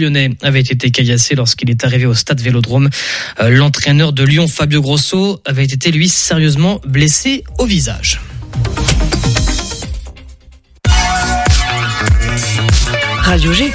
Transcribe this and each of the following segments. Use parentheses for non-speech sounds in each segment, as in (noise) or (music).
lyonnais avait été caillassé lorsqu'il est arrivé au stade Vélodrome. Euh, l'entraîneur de Lyon, Fabio Grosso, avait été lui sérieusement blessé au visage. Radio G.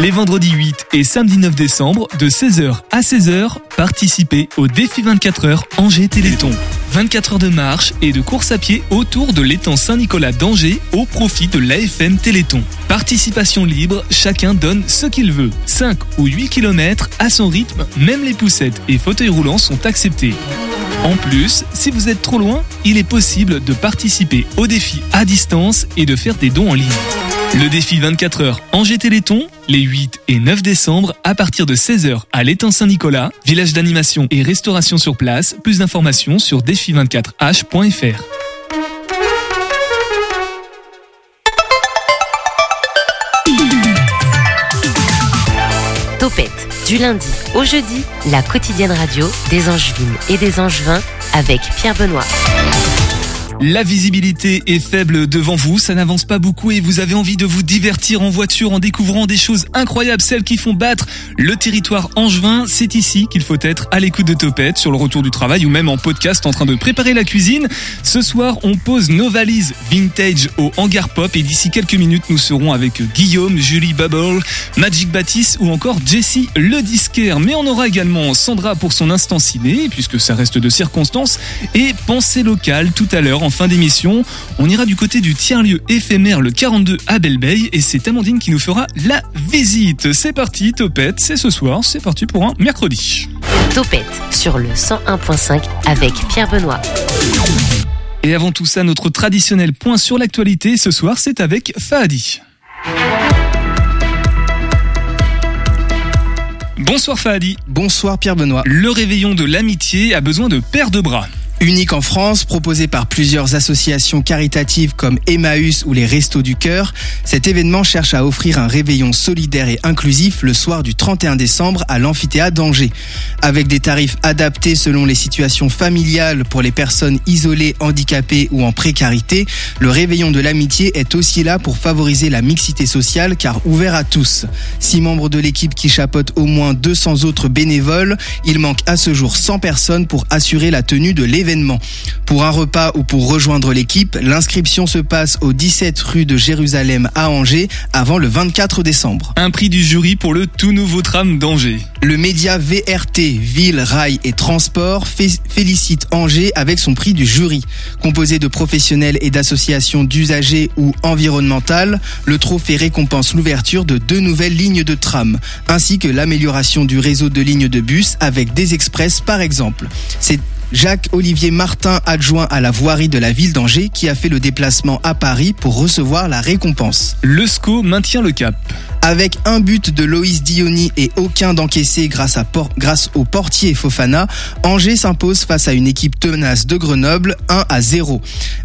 Les vendredis 8 et samedi 9 décembre, de 16h à 16h, participez au défi 24 heures Angers Téléthon. 24 heures de marche et de course à pied autour de l'étang Saint-Nicolas d'Angers au profit de l'AFM Téléthon. Participation libre, chacun donne ce qu'il veut. 5 ou 8 km à son rythme, même les poussettes et fauteuils roulants sont acceptés. En plus, si vous êtes trop loin, il est possible de participer au défi à distance et de faire des dons en ligne. Le défi 24 heures Angers Téléthon, les 8 et 9 décembre à partir de 16h à l'étang Saint-Nicolas, village d'animation et restauration sur place. Plus d'informations sur défi24h.fr. Topette, du lundi au jeudi, la quotidienne radio des Angevines et des Angevins avec Pierre Benoît. La visibilité est faible devant vous, ça n'avance pas beaucoup et vous avez envie de vous divertir en voiture en découvrant des choses incroyables, celles qui font battre le territoire angevin. C'est ici qu'il faut être à l'écoute de Topette, sur le retour du travail ou même en podcast en train de préparer la cuisine. Ce soir, on pose nos valises vintage au hangar pop et d'ici quelques minutes, nous serons avec Guillaume, Julie Bubble, Magic Baptiste ou encore Jessie le disquaire. Mais on aura également Sandra pour son instant ciné, puisque ça reste de circonstances, et pensée locale tout à l'heure fin d'émission. On ira du côté du tiers-lieu éphémère le 42 à Belleveille et c'est Amandine qui nous fera la visite. C'est parti, Topette, c'est ce soir, c'est parti pour un mercredi. Topette sur le 101.5 avec Pierre Benoît. Et avant tout ça, notre traditionnel point sur l'actualité ce soir, c'est avec Fahadi. Bonsoir Fahadi. Bonsoir Pierre Benoît. Le réveillon de l'amitié a besoin de paires de bras. Unique en France, proposé par plusieurs associations caritatives comme Emmaüs ou les Restos du Cœur, cet événement cherche à offrir un réveillon solidaire et inclusif le soir du 31 décembre à l'amphithéâtre d'Angers. Avec des tarifs adaptés selon les situations familiales pour les personnes isolées, handicapées ou en précarité, le réveillon de l'amitié est aussi là pour favoriser la mixité sociale car ouvert à tous. Six membres de l'équipe qui chapeautent au moins 200 autres bénévoles, il manque à ce jour 100 personnes pour assurer la tenue de l'événement. Pour un repas ou pour rejoindre l'équipe, l'inscription se passe au 17 rue de Jérusalem à Angers avant le 24 décembre. Un prix du jury pour le tout nouveau tram d'Angers. Le média VRT, Ville, Rail et Transport, félicite Angers avec son prix du jury. Composé de professionnels et d'associations d'usagers ou environnementales, le trophée récompense l'ouverture de deux nouvelles lignes de tram, ainsi que l'amélioration du réseau de lignes de bus avec des express par exemple. Jacques-Olivier Martin, adjoint à la voirie de la ville d'Angers, qui a fait le déplacement à Paris pour recevoir la récompense. Le SCO maintient le cap. Avec un but de Loïs Diony et aucun d'encaissé grâce, à grâce au portier Fofana, Angers s'impose face à une équipe tenace de Grenoble 1 à 0.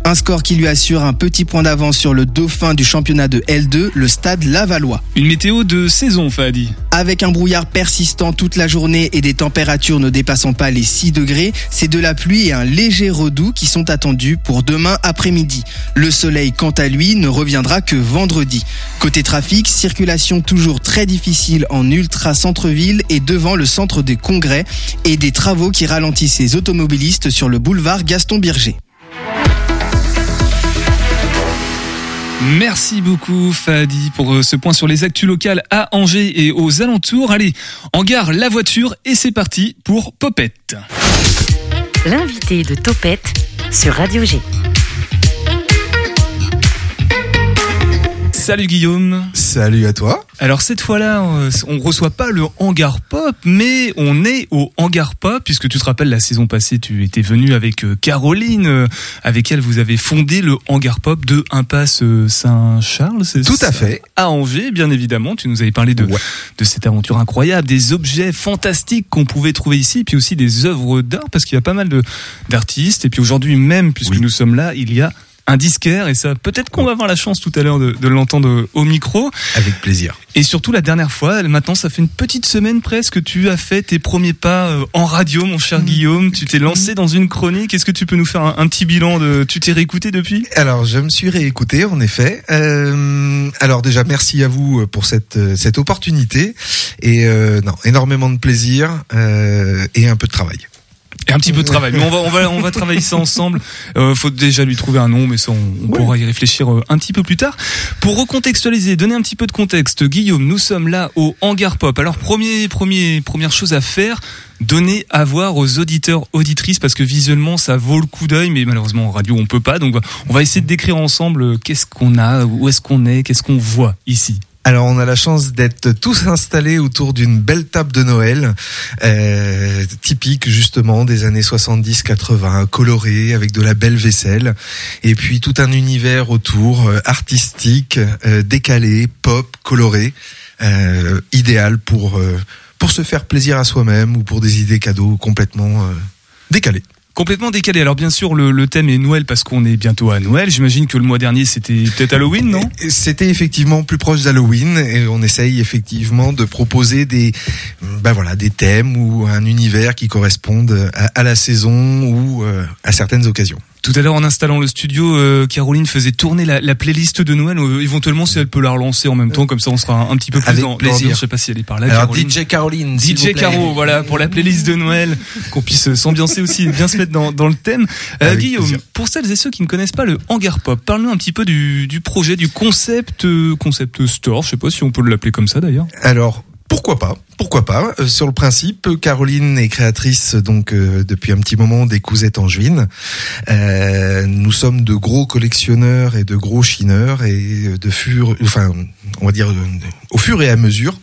Un score qui lui assure un petit point d'avance sur le dauphin du championnat de L2, le stade Lavallois. Une météo de saison, Fadi. Avec un brouillard persistant toute la journée et des températures ne dépassant pas les 6 degrés, c'est de la pluie et un léger redoux qui sont attendus pour demain après-midi. Le soleil, quant à lui, ne reviendra que vendredi. Côté trafic, circulation toujours très difficile en ultra centre-ville et devant le centre des congrès et des travaux qui ralentissent les automobilistes sur le boulevard Gaston Birger. Merci beaucoup Fadi pour euh, ce point sur les actus locales à Angers et aux alentours. Allez, en gare la voiture et c'est parti pour Popette. L'invité de Topette sur Radio G. Salut Guillaume. Salut à toi. Alors cette fois-là, euh, on reçoit pas le hangar pop, mais on est au hangar pop puisque tu te rappelles la saison passée, tu étais venu avec euh, Caroline, euh, avec elle vous avez fondé le hangar pop de Impasse Saint-Charles. Tout à fait. À Angers, bien évidemment. Tu nous avais parlé de de cette aventure incroyable, des objets fantastiques qu'on pouvait trouver ici, puis aussi des œuvres d'art parce qu'il y a pas mal de d'artistes. Et puis aujourd'hui même, puisque nous sommes là, il y a un disquaire et ça peut-être qu'on va avoir la chance tout à l'heure de, de l'entendre au micro. Avec plaisir. Et surtout la dernière fois, maintenant ça fait une petite semaine presque que tu as fait tes premiers pas euh, en radio, mon cher Guillaume. Tu t'es lancé dans une chronique. Est-ce que tu peux nous faire un, un petit bilan de Tu t'es réécouté depuis? Alors, je me suis réécouté, en effet. Euh, alors déjà, merci à vous pour cette cette opportunité et euh, non, énormément de plaisir euh, et un peu de travail. Et un petit peu de travail. Mais on va, on va, on va travailler ça ensemble. Euh, faut déjà lui trouver un nom, mais ça, on, on pourra y réfléchir euh, un petit peu plus tard. Pour recontextualiser, donner un petit peu de contexte, Guillaume, nous sommes là au Hangar Pop. Alors, premier, premier, première chose à faire, donner à voir aux auditeurs, auditrices, parce que visuellement, ça vaut le coup d'œil, mais malheureusement, en radio, on peut pas. Donc, on va essayer de décrire ensemble euh, qu'est-ce qu'on a, où est-ce qu'on est, qu'est-ce qu'on voit ici. Alors on a la chance d'être tous installés autour d'une belle table de Noël, euh, typique justement des années 70-80, colorée avec de la belle vaisselle, et puis tout un univers autour euh, artistique, euh, décalé, pop, coloré, idéal pour pour se faire plaisir à soi-même ou pour des idées cadeaux complètement décalées. Complètement décalé. Alors bien sûr, le, thème est Noël parce qu'on est bientôt à Noël. J'imagine que le mois dernier c'était peut-être Halloween, non? C'était effectivement plus proche d'Halloween et on essaye effectivement de proposer des, ben voilà, des thèmes ou un univers qui correspondent à, à la saison ou euh, à certaines occasions. Tout à l'heure, en installant le studio, euh, Caroline faisait tourner la, la playlist de Noël. Euh, éventuellement, si elle peut la relancer en même temps, comme ça, on sera un, un petit peu plus Avec dans, plaisir. Je sais pas si elle est par là. Alors Caroline. DJ Caroline, DJ. Caro, voilà, pour la playlist de Noël, qu'on puisse s'ambiancer aussi bien se mettre dans, dans le thème. Euh, Guillaume, plaisir. pour celles et ceux qui ne connaissent pas le Hangar Pop, parle-nous un petit peu du, du projet, du concept, euh, concept store. Je sais pas si on peut l'appeler comme ça d'ailleurs. Alors pourquoi pas Pourquoi pas Euh, Sur le principe, Caroline est créatrice donc euh, depuis un petit moment des cousettes angevines. Euh, nous sommes de gros collectionneurs et de gros chineurs et de fur, enfin, on va dire euh, au fur et à mesure,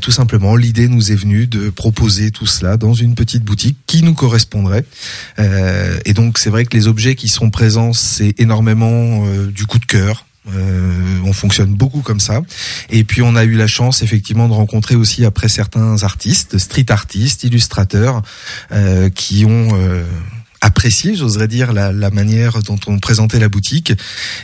tout simplement, l'idée nous est venue de proposer tout cela dans une petite boutique qui nous correspondrait. Et donc, c'est vrai que les objets qui sont présents, c'est énormément du coup de cœur. Euh, on fonctionne beaucoup comme ça. Et puis on a eu la chance effectivement de rencontrer aussi après certains artistes, street artistes, illustrateurs, euh, qui ont euh, apprécié, j'oserais dire, la, la manière dont on présentait la boutique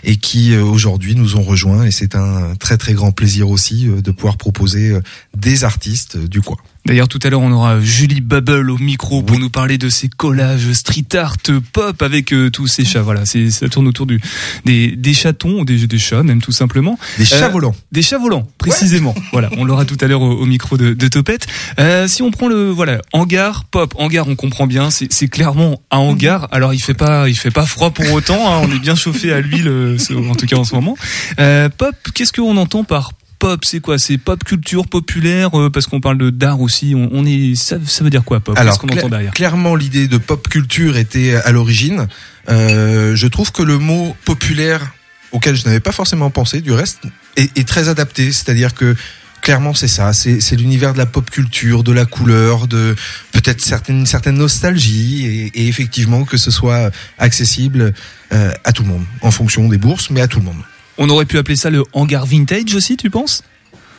et qui euh, aujourd'hui nous ont rejoints. Et c'est un très très grand plaisir aussi euh, de pouvoir proposer euh, des artistes du coin. D'ailleurs, tout à l'heure, on aura Julie Bubble au micro pour nous parler de ses collages street art pop avec euh, tous ces chats. Voilà, ça tourne autour du des, des chatons, des, des chats même tout simplement. Des chats Euh, volants. Des chats volants, précisément. voilà, on l'aura tout à l'heure au, au micro de, de Topette. Euh, si on prend le voilà hangar pop, hangar, on comprend bien, c'est clairement un hangar. Alors il fait pas il fait pas froid pour autant. hein, on est bien chauffé à l'huile, euh, en tout cas en ce moment. Euh, pop, qu'est-ce qu'on entend par Pop, c'est quoi? C'est pop culture populaire euh, parce qu'on parle de d'art aussi. On, on est, ça, ça veut dire quoi pop? Alors, Qu'est-ce qu'on cla- entend derrière? clairement, l'idée de pop culture était à l'origine. Euh, je trouve que le mot populaire, auquel je n'avais pas forcément pensé, du reste, est, est très adapté. C'est-à-dire que clairement, c'est ça. C'est c'est l'univers de la pop culture, de la couleur, de peut-être certaines certaine nostalgie, et, et effectivement que ce soit accessible euh, à tout le monde, en fonction des bourses, mais à tout le monde. On aurait pu appeler ça le hangar vintage aussi, tu penses?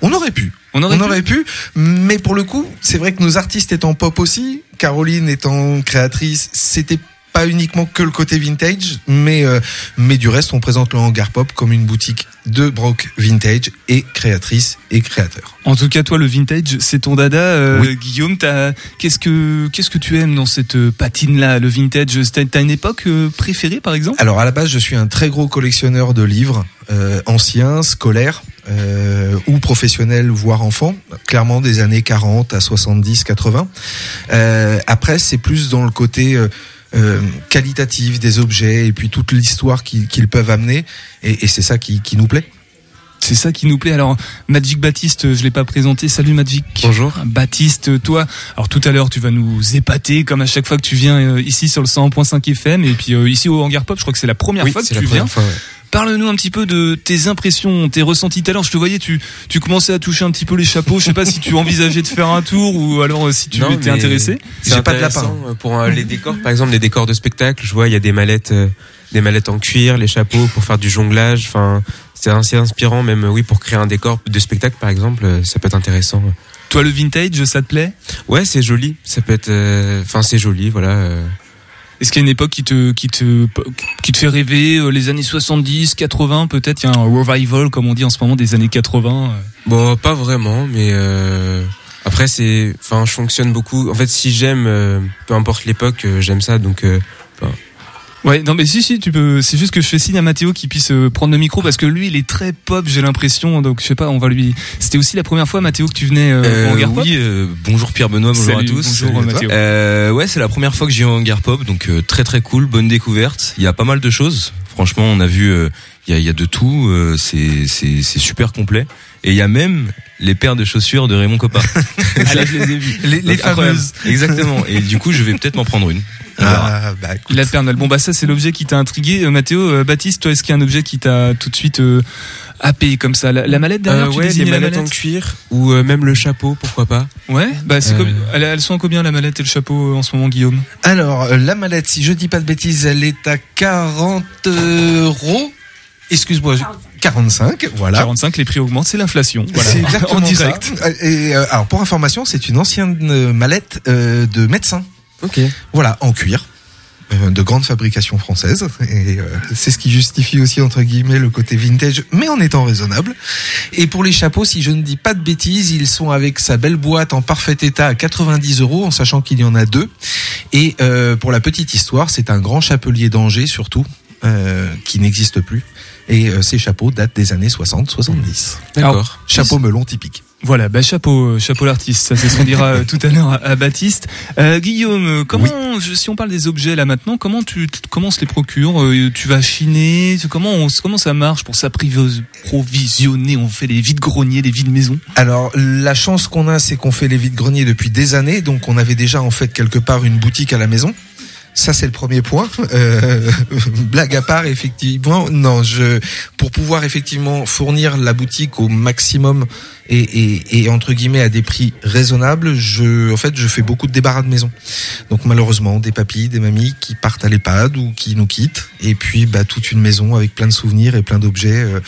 On aurait pu. On aurait on pu aurait pu, mais pour le coup, c'est vrai que nos artistes étant pop aussi, Caroline étant créatrice, c'était pas uniquement que le côté vintage, mais euh, mais du reste, on présente le hangar pop comme une boutique de broc vintage et créatrice et créateur. En tout cas, toi, le vintage, c'est ton dada. Euh, Oui. Guillaume, t'as- qu'est-ce que qu'est-ce que tu aimes dans cette euh, patine-là, le vintage? T'as t'as une époque euh, préférée, par exemple? Alors à la base, je suis un très gros collectionneur de livres euh, anciens, scolaires euh, ou professionnels, voire enfants, clairement des années 40 à 70, 80. Euh, après, c'est plus dans le côté euh, euh, qualitatif des objets et puis toute l'histoire qu'ils peuvent amener, et, et c'est ça qui, qui nous plaît. C'est ça qui nous plaît. Alors, Magic Baptiste, je l'ai pas présenté. Salut Magic. Bonjour. Baptiste, toi. Alors tout à l'heure, tu vas nous épater comme à chaque fois que tu viens euh, ici sur le 100.5 FM et puis euh, ici au Hangar Pop. Je crois que c'est la première fois que c'est tu la viens. première fois. ouais. Parle-nous un petit peu de tes impressions, tes ressentis tout à l'heure. Je te voyais, tu, tu commençais à toucher un petit peu les chapeaux. Je sais pas si tu envisageais de faire un tour ou alors euh, si tu Non, étais intéressé. C'est J'ai pas de intéressant, lapin. euh, Pour euh, les décors, par exemple, les décors de spectacle, je vois, il y a des mallettes, euh, des mallettes en cuir, les chapeaux pour faire du jonglage. Enfin, c'est assez inspirant, même, oui, pour créer un décor de spectacle, par exemple, ça peut être intéressant. Toi, le vintage, ça te plaît? Ouais, c'est joli. Ça peut être, euh, enfin, c'est joli, voilà. euh. Est-ce qu'il y a une époque qui te, qui te, qui te fait rêver, euh, les années 70, 80, peut-être? Il y a un revival, comme on dit en ce moment, des années 80. euh. Bon, pas vraiment, mais euh, après c'est, enfin, je fonctionne beaucoup. En fait, si j'aime, peu importe l'époque, j'aime ça. Donc, Ouais, non mais si si tu peux. C'est juste que je fais signe à Mathéo qui puisse euh, prendre le micro parce que lui il est très pop, j'ai l'impression. Donc je sais pas, on va lui. C'était aussi la première fois Mathéo que tu venais euh, Euh, en Pop. oui, euh, bonjour Pierre Benoît, bonjour Salut, à tous. bonjour. Mathéo. Euh, ouais, c'est la première fois que j'ai un hangar pop, donc euh, très très cool, bonne découverte. Il y a pas mal de choses. Franchement, on a vu, euh, il y, a, il y a de tout. euh, c'est c'est c'est super complet. Et il y a même les paires de chaussures de Raymond Coppa. (laughs) Allez, je les ai vus. Les, fameuses. Exactement. Et du coup, je vais peut-être m'en prendre une. Ah, bah, écoute. La pernelle. Bon bah ça c'est l'objet qui t'a intrigué. Euh, Mathéo, euh, Baptiste, toi est-ce qu'il y a un objet qui t'a tout de suite euh, happé comme ça la, la mallette derrière, euh, tu ouais, les mallettes en mallette cuir ou euh, même le chapeau, pourquoi pas. Ouais, bah c'est Euh, comme- elles, elles sont à combien la mallette et le chapeau en ce moment, Guillaume? Alors, la mallette, si je dis pas de bêtises, elle est à 40 euros. Excuse-moi, je- 45, voilà. 45, les prix augmentent, c'est l'inflation. Voilà. (laughs) C'est exactement en direct. ça. Et euh, alors pour information, c'est une ancienne mallette euh, de médecin. Ok. Voilà, en cuir. euh, de grande fabrication française et euh, c'est ce qui justifie aussi entre guillemets le côté vintage mais en étant raisonnable et pour les chapeaux si je ne dis pas de bêtises ils sont avec sa belle boîte en parfait état à 90 euros en sachant qu'il y en a deux et euh, pour la petite histoire c'est un grand chapelier d'Angers surtout euh, qui n'existe plus et euh, ces chapeaux datent des années 60-70 D'accord. chapeau melon typique Voilà, bah chapeau, euh, chapeau l'artiste. Ça, c'est ce qu'on dira euh, tout à l'heure à, à Baptiste. Euh, Guillaume, euh, comment, si on parle des objets là maintenant, comment tu, comment on se les procure Euh, Tu vas chiner Comment, on, comment ça marche pour s'approvisionner? On fait les vides greniers, les vides maisons? Alors la chance qu'on a, c'est qu'on fait les vides greniers depuis des années, donc on avait déjà en fait quelque part une boutique à la maison. Ça c'est le premier point. (laughs) Euh, blague à part, effectivement, non, je pour pouvoir effectivement fournir la boutique au maximum et, et, et entre guillemets à des prix raisonnables, je en fait je fais beaucoup de débarras de maison. Donc malheureusement des papilles, des mamies qui partent à l'EHPAD ou qui nous quittent, et puis bah toute une maison avec plein de souvenirs et plein d'objets, euh,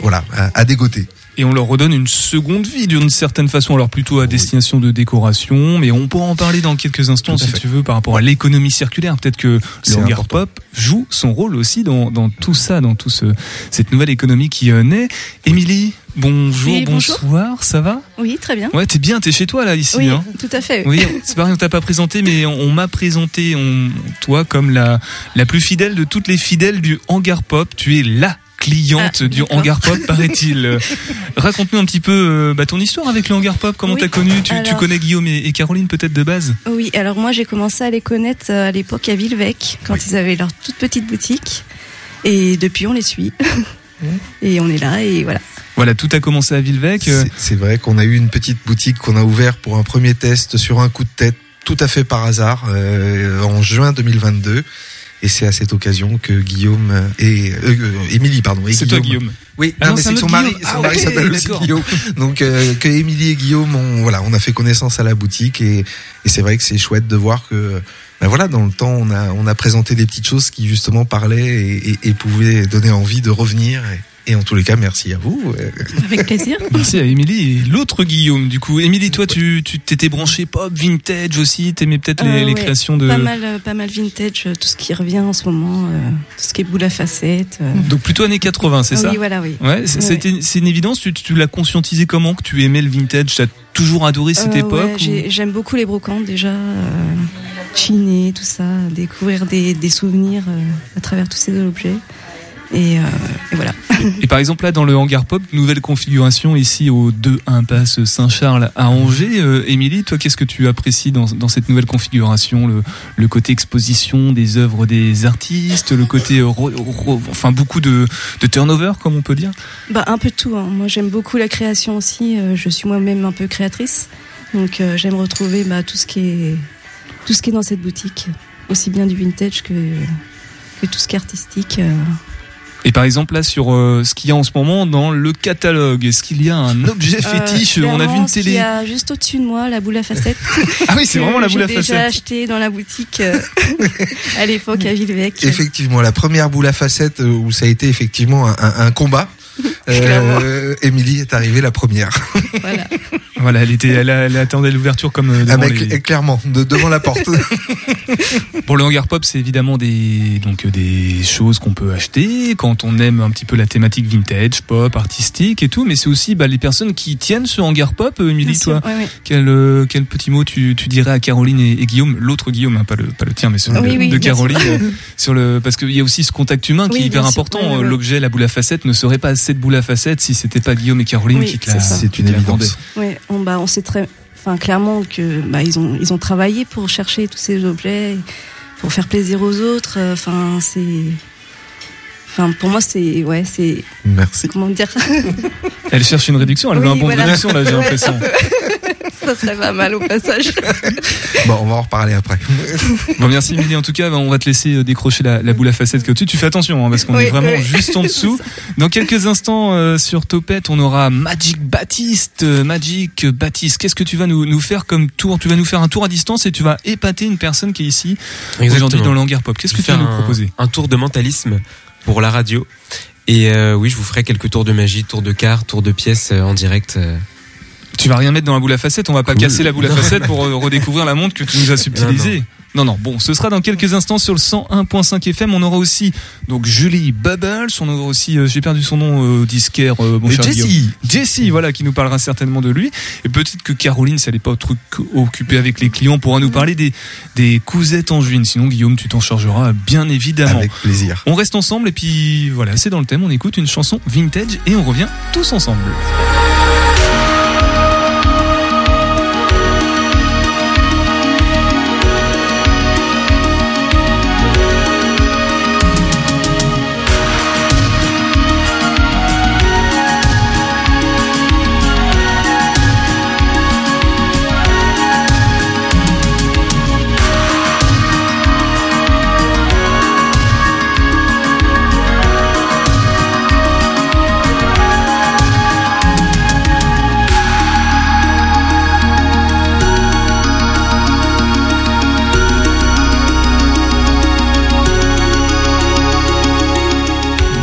voilà, à, à dégoter. Et on leur redonne une seconde vie d'une certaine façon, alors plutôt à destination de décoration, mais on pourra en parler dans quelques instants si fait. tu veux par rapport à l'économie circulaire. Peut-être que le hangar pop joue son rôle aussi dans, dans tout ça, dans tout ce, cette nouvelle économie qui euh, naît. Émilie, bonjour, Oui, bonjour. bonsoir, ça va? Oui, très bien. Ouais, t'es bien, t'es chez toi là ici. oui, Hein tout à fait. oui, (laughs) c'est pareil, on t'a pas présenté, mais on, on m'a présenté, on, toi, comme la, la plus fidèle de toutes les fidèles du hangar pop. Tu es la cliente Ah, du hangar pop, paraît-il. (laughs) Raconte-nous un petit peu euh, bah, ton histoire avec le hangar pop. Comment Oui, t'as connu tu, connais Guillaume et, et Caroline peut-être de base? Oui, alors moi j'ai commencé à les connaître euh, à l'époque à Villevec, quand ils avaient leur toute petite boutique. Et depuis on les suit. (laughs) et on est là et voilà. Voilà, tout a commencé à Villevec. C'est- C'est vrai qu'on a eu une petite boutique qu'on a ouvert pour un premier test sur un coup de tête, tout à fait par hasard, euh, en juin 2022. Et c'est à cette occasion que Guillaume et euh, euh, Émilie, pardon, et C'est toi Guillaume. Oui, Ah non, mais c'est son mari, son Ah, mari s'appelle aussi. Guillaume. Donc euh, que Émilie et Guillaume, on, voilà, on a fait connaissance à la boutique et, et c'est vrai que c'est chouette de voir que ben voilà, dans le temps, on a on a présenté des petites choses qui justement parlaient et, et- et pouvaient donner envie de revenir. Et, et en tous les cas, merci à vous. Avec plaisir. (laughs) Merci à Émilie et l'autre Guillaume. Du coup, Émilie, toi, tu tu t'étais branché pop, vintage aussi. T'aimais peut-être les, Euh, les ouais, créations de. Pas mal, euh, pas mal vintage, euh, tout ce qui revient en ce moment, euh, tout ce qui est boule à facettes. euh. Donc plutôt années 80, c'est Ah ça Oui, voilà, oui. Ouais, c'est- Ouais. une évidence. Tu, tu l'as conscientisé comment que tu aimais le vintage? T'as toujours adoré cette époque ouais, ou- j'ai- J'aime beaucoup les brocantes déjà, chiner, tout ça, découvrir des, des souvenirs euh, à travers tous ces objets. Et, euh, et voilà. Et par exemple là dans le hangar pop, nouvelle configuration ici au 2 impasse Saint-Charles à Angers. Euh, Émilie, toi, qu'est-ce que tu apprécies dans, dans cette nouvelle configuration? Le, le côté exposition des œuvres des artistes, le côté euh, re- re- enfin beaucoup de, de turnover comme on peut dire? Bah, un peu de tout. hein. Moi, j'aime beaucoup la création aussi. Euh, je suis moi-même un peu créatrice. Donc, euh, j'aime retrouver bah, tout, ce qui est, tout ce qui est dans cette boutique. Aussi bien du vintage que, que tout ce qui est artistique. Et par exemple là sur euh, ce qu'il y a en ce moment dans le catalogue, est-ce qu'il y a un (laughs) objet fétiche? Euh, On a vu une ce qu'il télé. y a juste au-dessus de moi, la boule à facettes. (laughs) Ah oui, c'est vraiment la boule à J'ai déjà facettes. acheté dans la boutique euh, (laughs) à l'époque à Villevec. Effectivement, la première boule à facettes euh, où ça a été effectivement un, un- un combat. Euh, Émilie est arrivée la première. Voilà. Voilà, elle était, elle, attendait l'ouverture comme euh, Ah, devant les- cl- clairement, de- devant la porte. (laughs) Pour le hangar pop, c'est évidemment des donc euh, des choses qu'on peut acheter quand on aime un petit peu la thématique vintage, pop, artistique et tout. Mais c'est aussi bah, les personnes qui tiennent ce hangar pop. Euh, Émilie, toi, ouais, ouais. quel euh, quel petit mot tu, tu dirais à Caroline et, et Guillaume, l'autre Guillaume, hein, pas le pas le tien, mais celui Oui, de, oui. Caroline, euh, sur le parce qu'il y a aussi ce contact humain qui Oui, est hyper important. L'objet, la boule à facettes, ne serait pas cette boule à facettes si c'était pas Guillaume et Caroline Oui, qui te la. c'est une évidence. On, bah, on sait très, enfin, clairement que bah, ils ont ils ont travaillé pour chercher tous ces objets, pour faire plaisir aux autres. euh, Enfin, c'est, enfin, pour moi, c'est ouais, c'est Merci. comment dire, Elle cherche une réduction, elle veut un bon de réduction là, j'ai l'impression. Ça serait pas mal au passage. (laughs) Bon, on va en reparler après. (laughs) Bon, merci Émilie. En tout cas, ben, on va te laisser euh, décrocher la, la boule à facettes qui est au-dessus. Tu fais attention, hein, parce qu'on Oui, est vraiment oui. juste en (laughs) dessous. Dans quelques instants, euh, sur Topette, on aura Magic Baptiste. Euh, Magic Baptiste, qu'est-ce que tu vas nous, nous faire comme tour? Tu vas nous faire un tour à distance et tu vas épater une personne qui est ici aujourd'hui dans le hangar pop. Qu'est-ce que tu vas nous proposer? un, tour de mentalisme pour la radio. Et euh, oui, je vous ferai quelques tours de magie, tours de cartes, tours de pièces euh, en direct. euh. Tu vas rien mettre dans la boule à facettes. On va pas Cool. casser la boule à facettes pour redécouvrir la montre que tu nous as subtilisée. Non, non. Bon, ce sera dans quelques instants sur le 101.5 FM. On aura aussi donc Julie Bubbles. On aura aussi, euh, j'ai perdu son nom, euh, disquaire. euh, mon Et cher Jessie. Jessie, voilà, qui nous parlera certainement de lui. Et peut-être que Caroline, si elle n'est pas au truc occupée avec les clients, pourra nous parler des des cousettes en juin. Sinon, Guillaume, tu t'en chargeras bien évidemment. Avec plaisir. On reste ensemble et puis voilà, c'est dans le thème. On écoute une chanson vintage et on revient tous ensemble.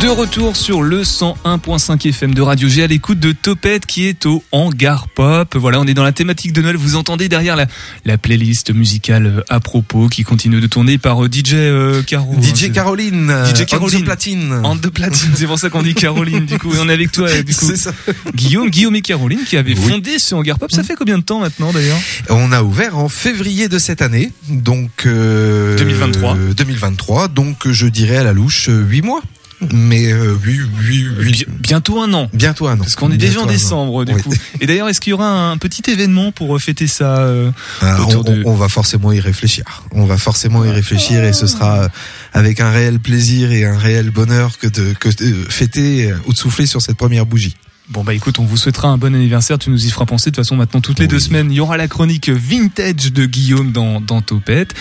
De retour sur le 101.5 FM de Radio G à l'écoute de Topette qui est au hangar pop. Voilà, on est dans la thématique de Noël. Vous entendez derrière la, la playlist musicale euh, à propos qui continue de tourner par euh, DJ euh, Caro. hein, DJ Caroline. euh, DJ Caroline. platine. En de platine, c'est pour ça qu'on dit Caroline du coup. Et on est avec toi, euh, du coup, (laughs) C'est ça. Guillaume, Guillaume et Caroline qui avaient Oui. Mmh. fondé ce hangar pop. Ça fait combien de temps maintenant d'ailleurs? On a ouvert en février de cette année, donc euh, 2023. euh, 2023, donc euh, je dirais à la louche euh, 8 mois. Mais euh, oui, oui, oui. Bi- Bientôt un an. Bientôt un an. Parce qu'on est déjà en décembre du Oui. coup. Et d'ailleurs, est-ce qu'il y aura un petit événement pour euh, fêter ça euh, Ah, autour on, de- on- on va forcément y réfléchir. On va forcément y réfléchir et ce sera euh, avec un réel plaisir et un réel bonheur que de, que de fêter euh, ou de souffler sur cette première bougie. Bon bah écoute, on vous souhaitera un bon anniversaire, tu nous y feras penser. De toute façon, maintenant, toutes les Oui. deux semaines, il y aura la chronique vintage de Guillaume dans, dans Topette.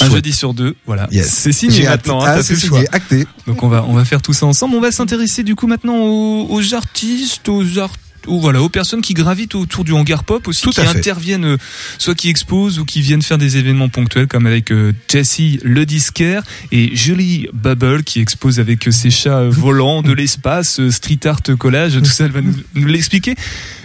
Un jeudi sur deux, voilà. Yes. C'est signé maintenant, hein, Ah, c'est signé, acté. Donc on va, on va faire tout ça ensemble. On va s'intéresser du coup maintenant aux, aux artistes, aux art ou voilà, aux personnes qui gravitent autour du hangar pop aussi, Tout qui interviennent, euh, soit qui exposent ou qui viennent faire des événements ponctuels, comme avec euh, Jessie le disquaire et Julie Bubble qui expose avec euh, ses chats euh, volants de l'espace, euh, street art collage, tout ça, elle va nous, nous l'expliquer.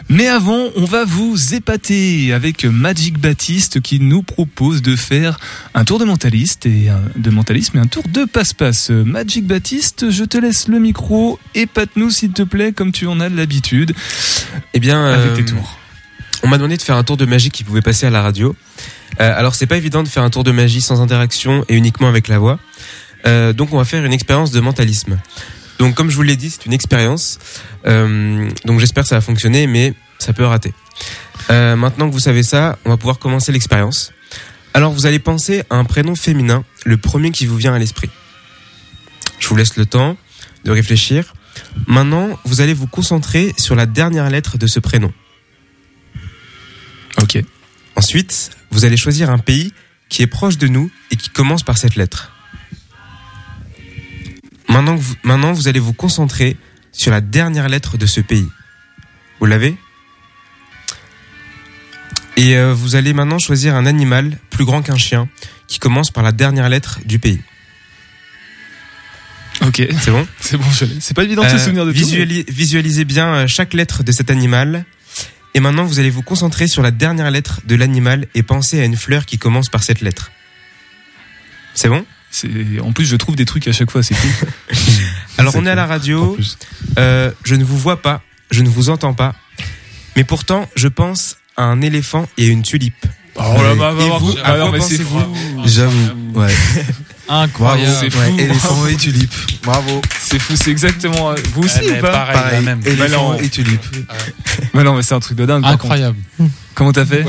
Mais avant, on va vous épater avec Magic Baptiste qui nous propose de faire un tour de mentaliste et un, de mentalisme et un tour de passe-passe. Magic Baptiste, je te laisse le micro. Épate-nous s'il te plaît, comme tu en as l'habitude, Eh bien, avec euh, tes tours. on m'a demandé de faire un tour de magie qui pouvait passer à la radio. Euh, alors c'est pas évident de faire un tour de magie sans interaction et uniquement avec la voix. Euh, donc on va faire une expérience de mentalisme. Donc comme je vous l'ai dit, c'est une expérience. Euh, donc j'espère que ça va fonctionner, mais ça peut rater. Euh, maintenant que vous savez ça, on va pouvoir commencer l'expérience. Alors vous allez penser à un prénom féminin, le premier qui vous vient à l'esprit. Je vous laisse le temps de réfléchir. Maintenant, vous allez vous concentrer sur la dernière lettre de ce prénom. Ok. Ensuite, vous allez choisir un pays qui est proche de nous et qui commence par cette lettre. Maintenant, vous, maintenant, vous allez vous concentrer sur la dernière lettre de ce pays. Vous l'avez Et euh, vous allez maintenant choisir un animal plus grand qu'un chien qui commence par la dernière lettre du pays. Ok. C'est bon (laughs) C'est bon, je l'ai. C'est pas évident de se Euh, souvenir de tout. visuali- Visualisez bien euh, chaque lettre de cet animal Et maintenant, vous allez vous concentrer sur la dernière lettre de l'animal et penser à une fleur qui commence par cette lettre. C'est bon? En plus je trouve des trucs à chaque fois, c'est cool. (laughs) Alors on est à la radio, euh, je ne vous vois pas, je ne vous entends pas, mais pourtant je pense à un éléphant et une tulipe. Oh là, bah, bah, Et bah, vous, ah non, quoi mais c'est fou. J'avoue. Ouais. (laughs) Bravo. Incroyable. c'est Ouais, fou. Éléphant et tulipe. Bravo. C'est fou, c'est exactement. euh, Vous aussi ou pas pareil, même. Éléphant Bah non. et tulipe. Bah non, mais c'est un truc de dingue. Incroyable. Comment t'as fait.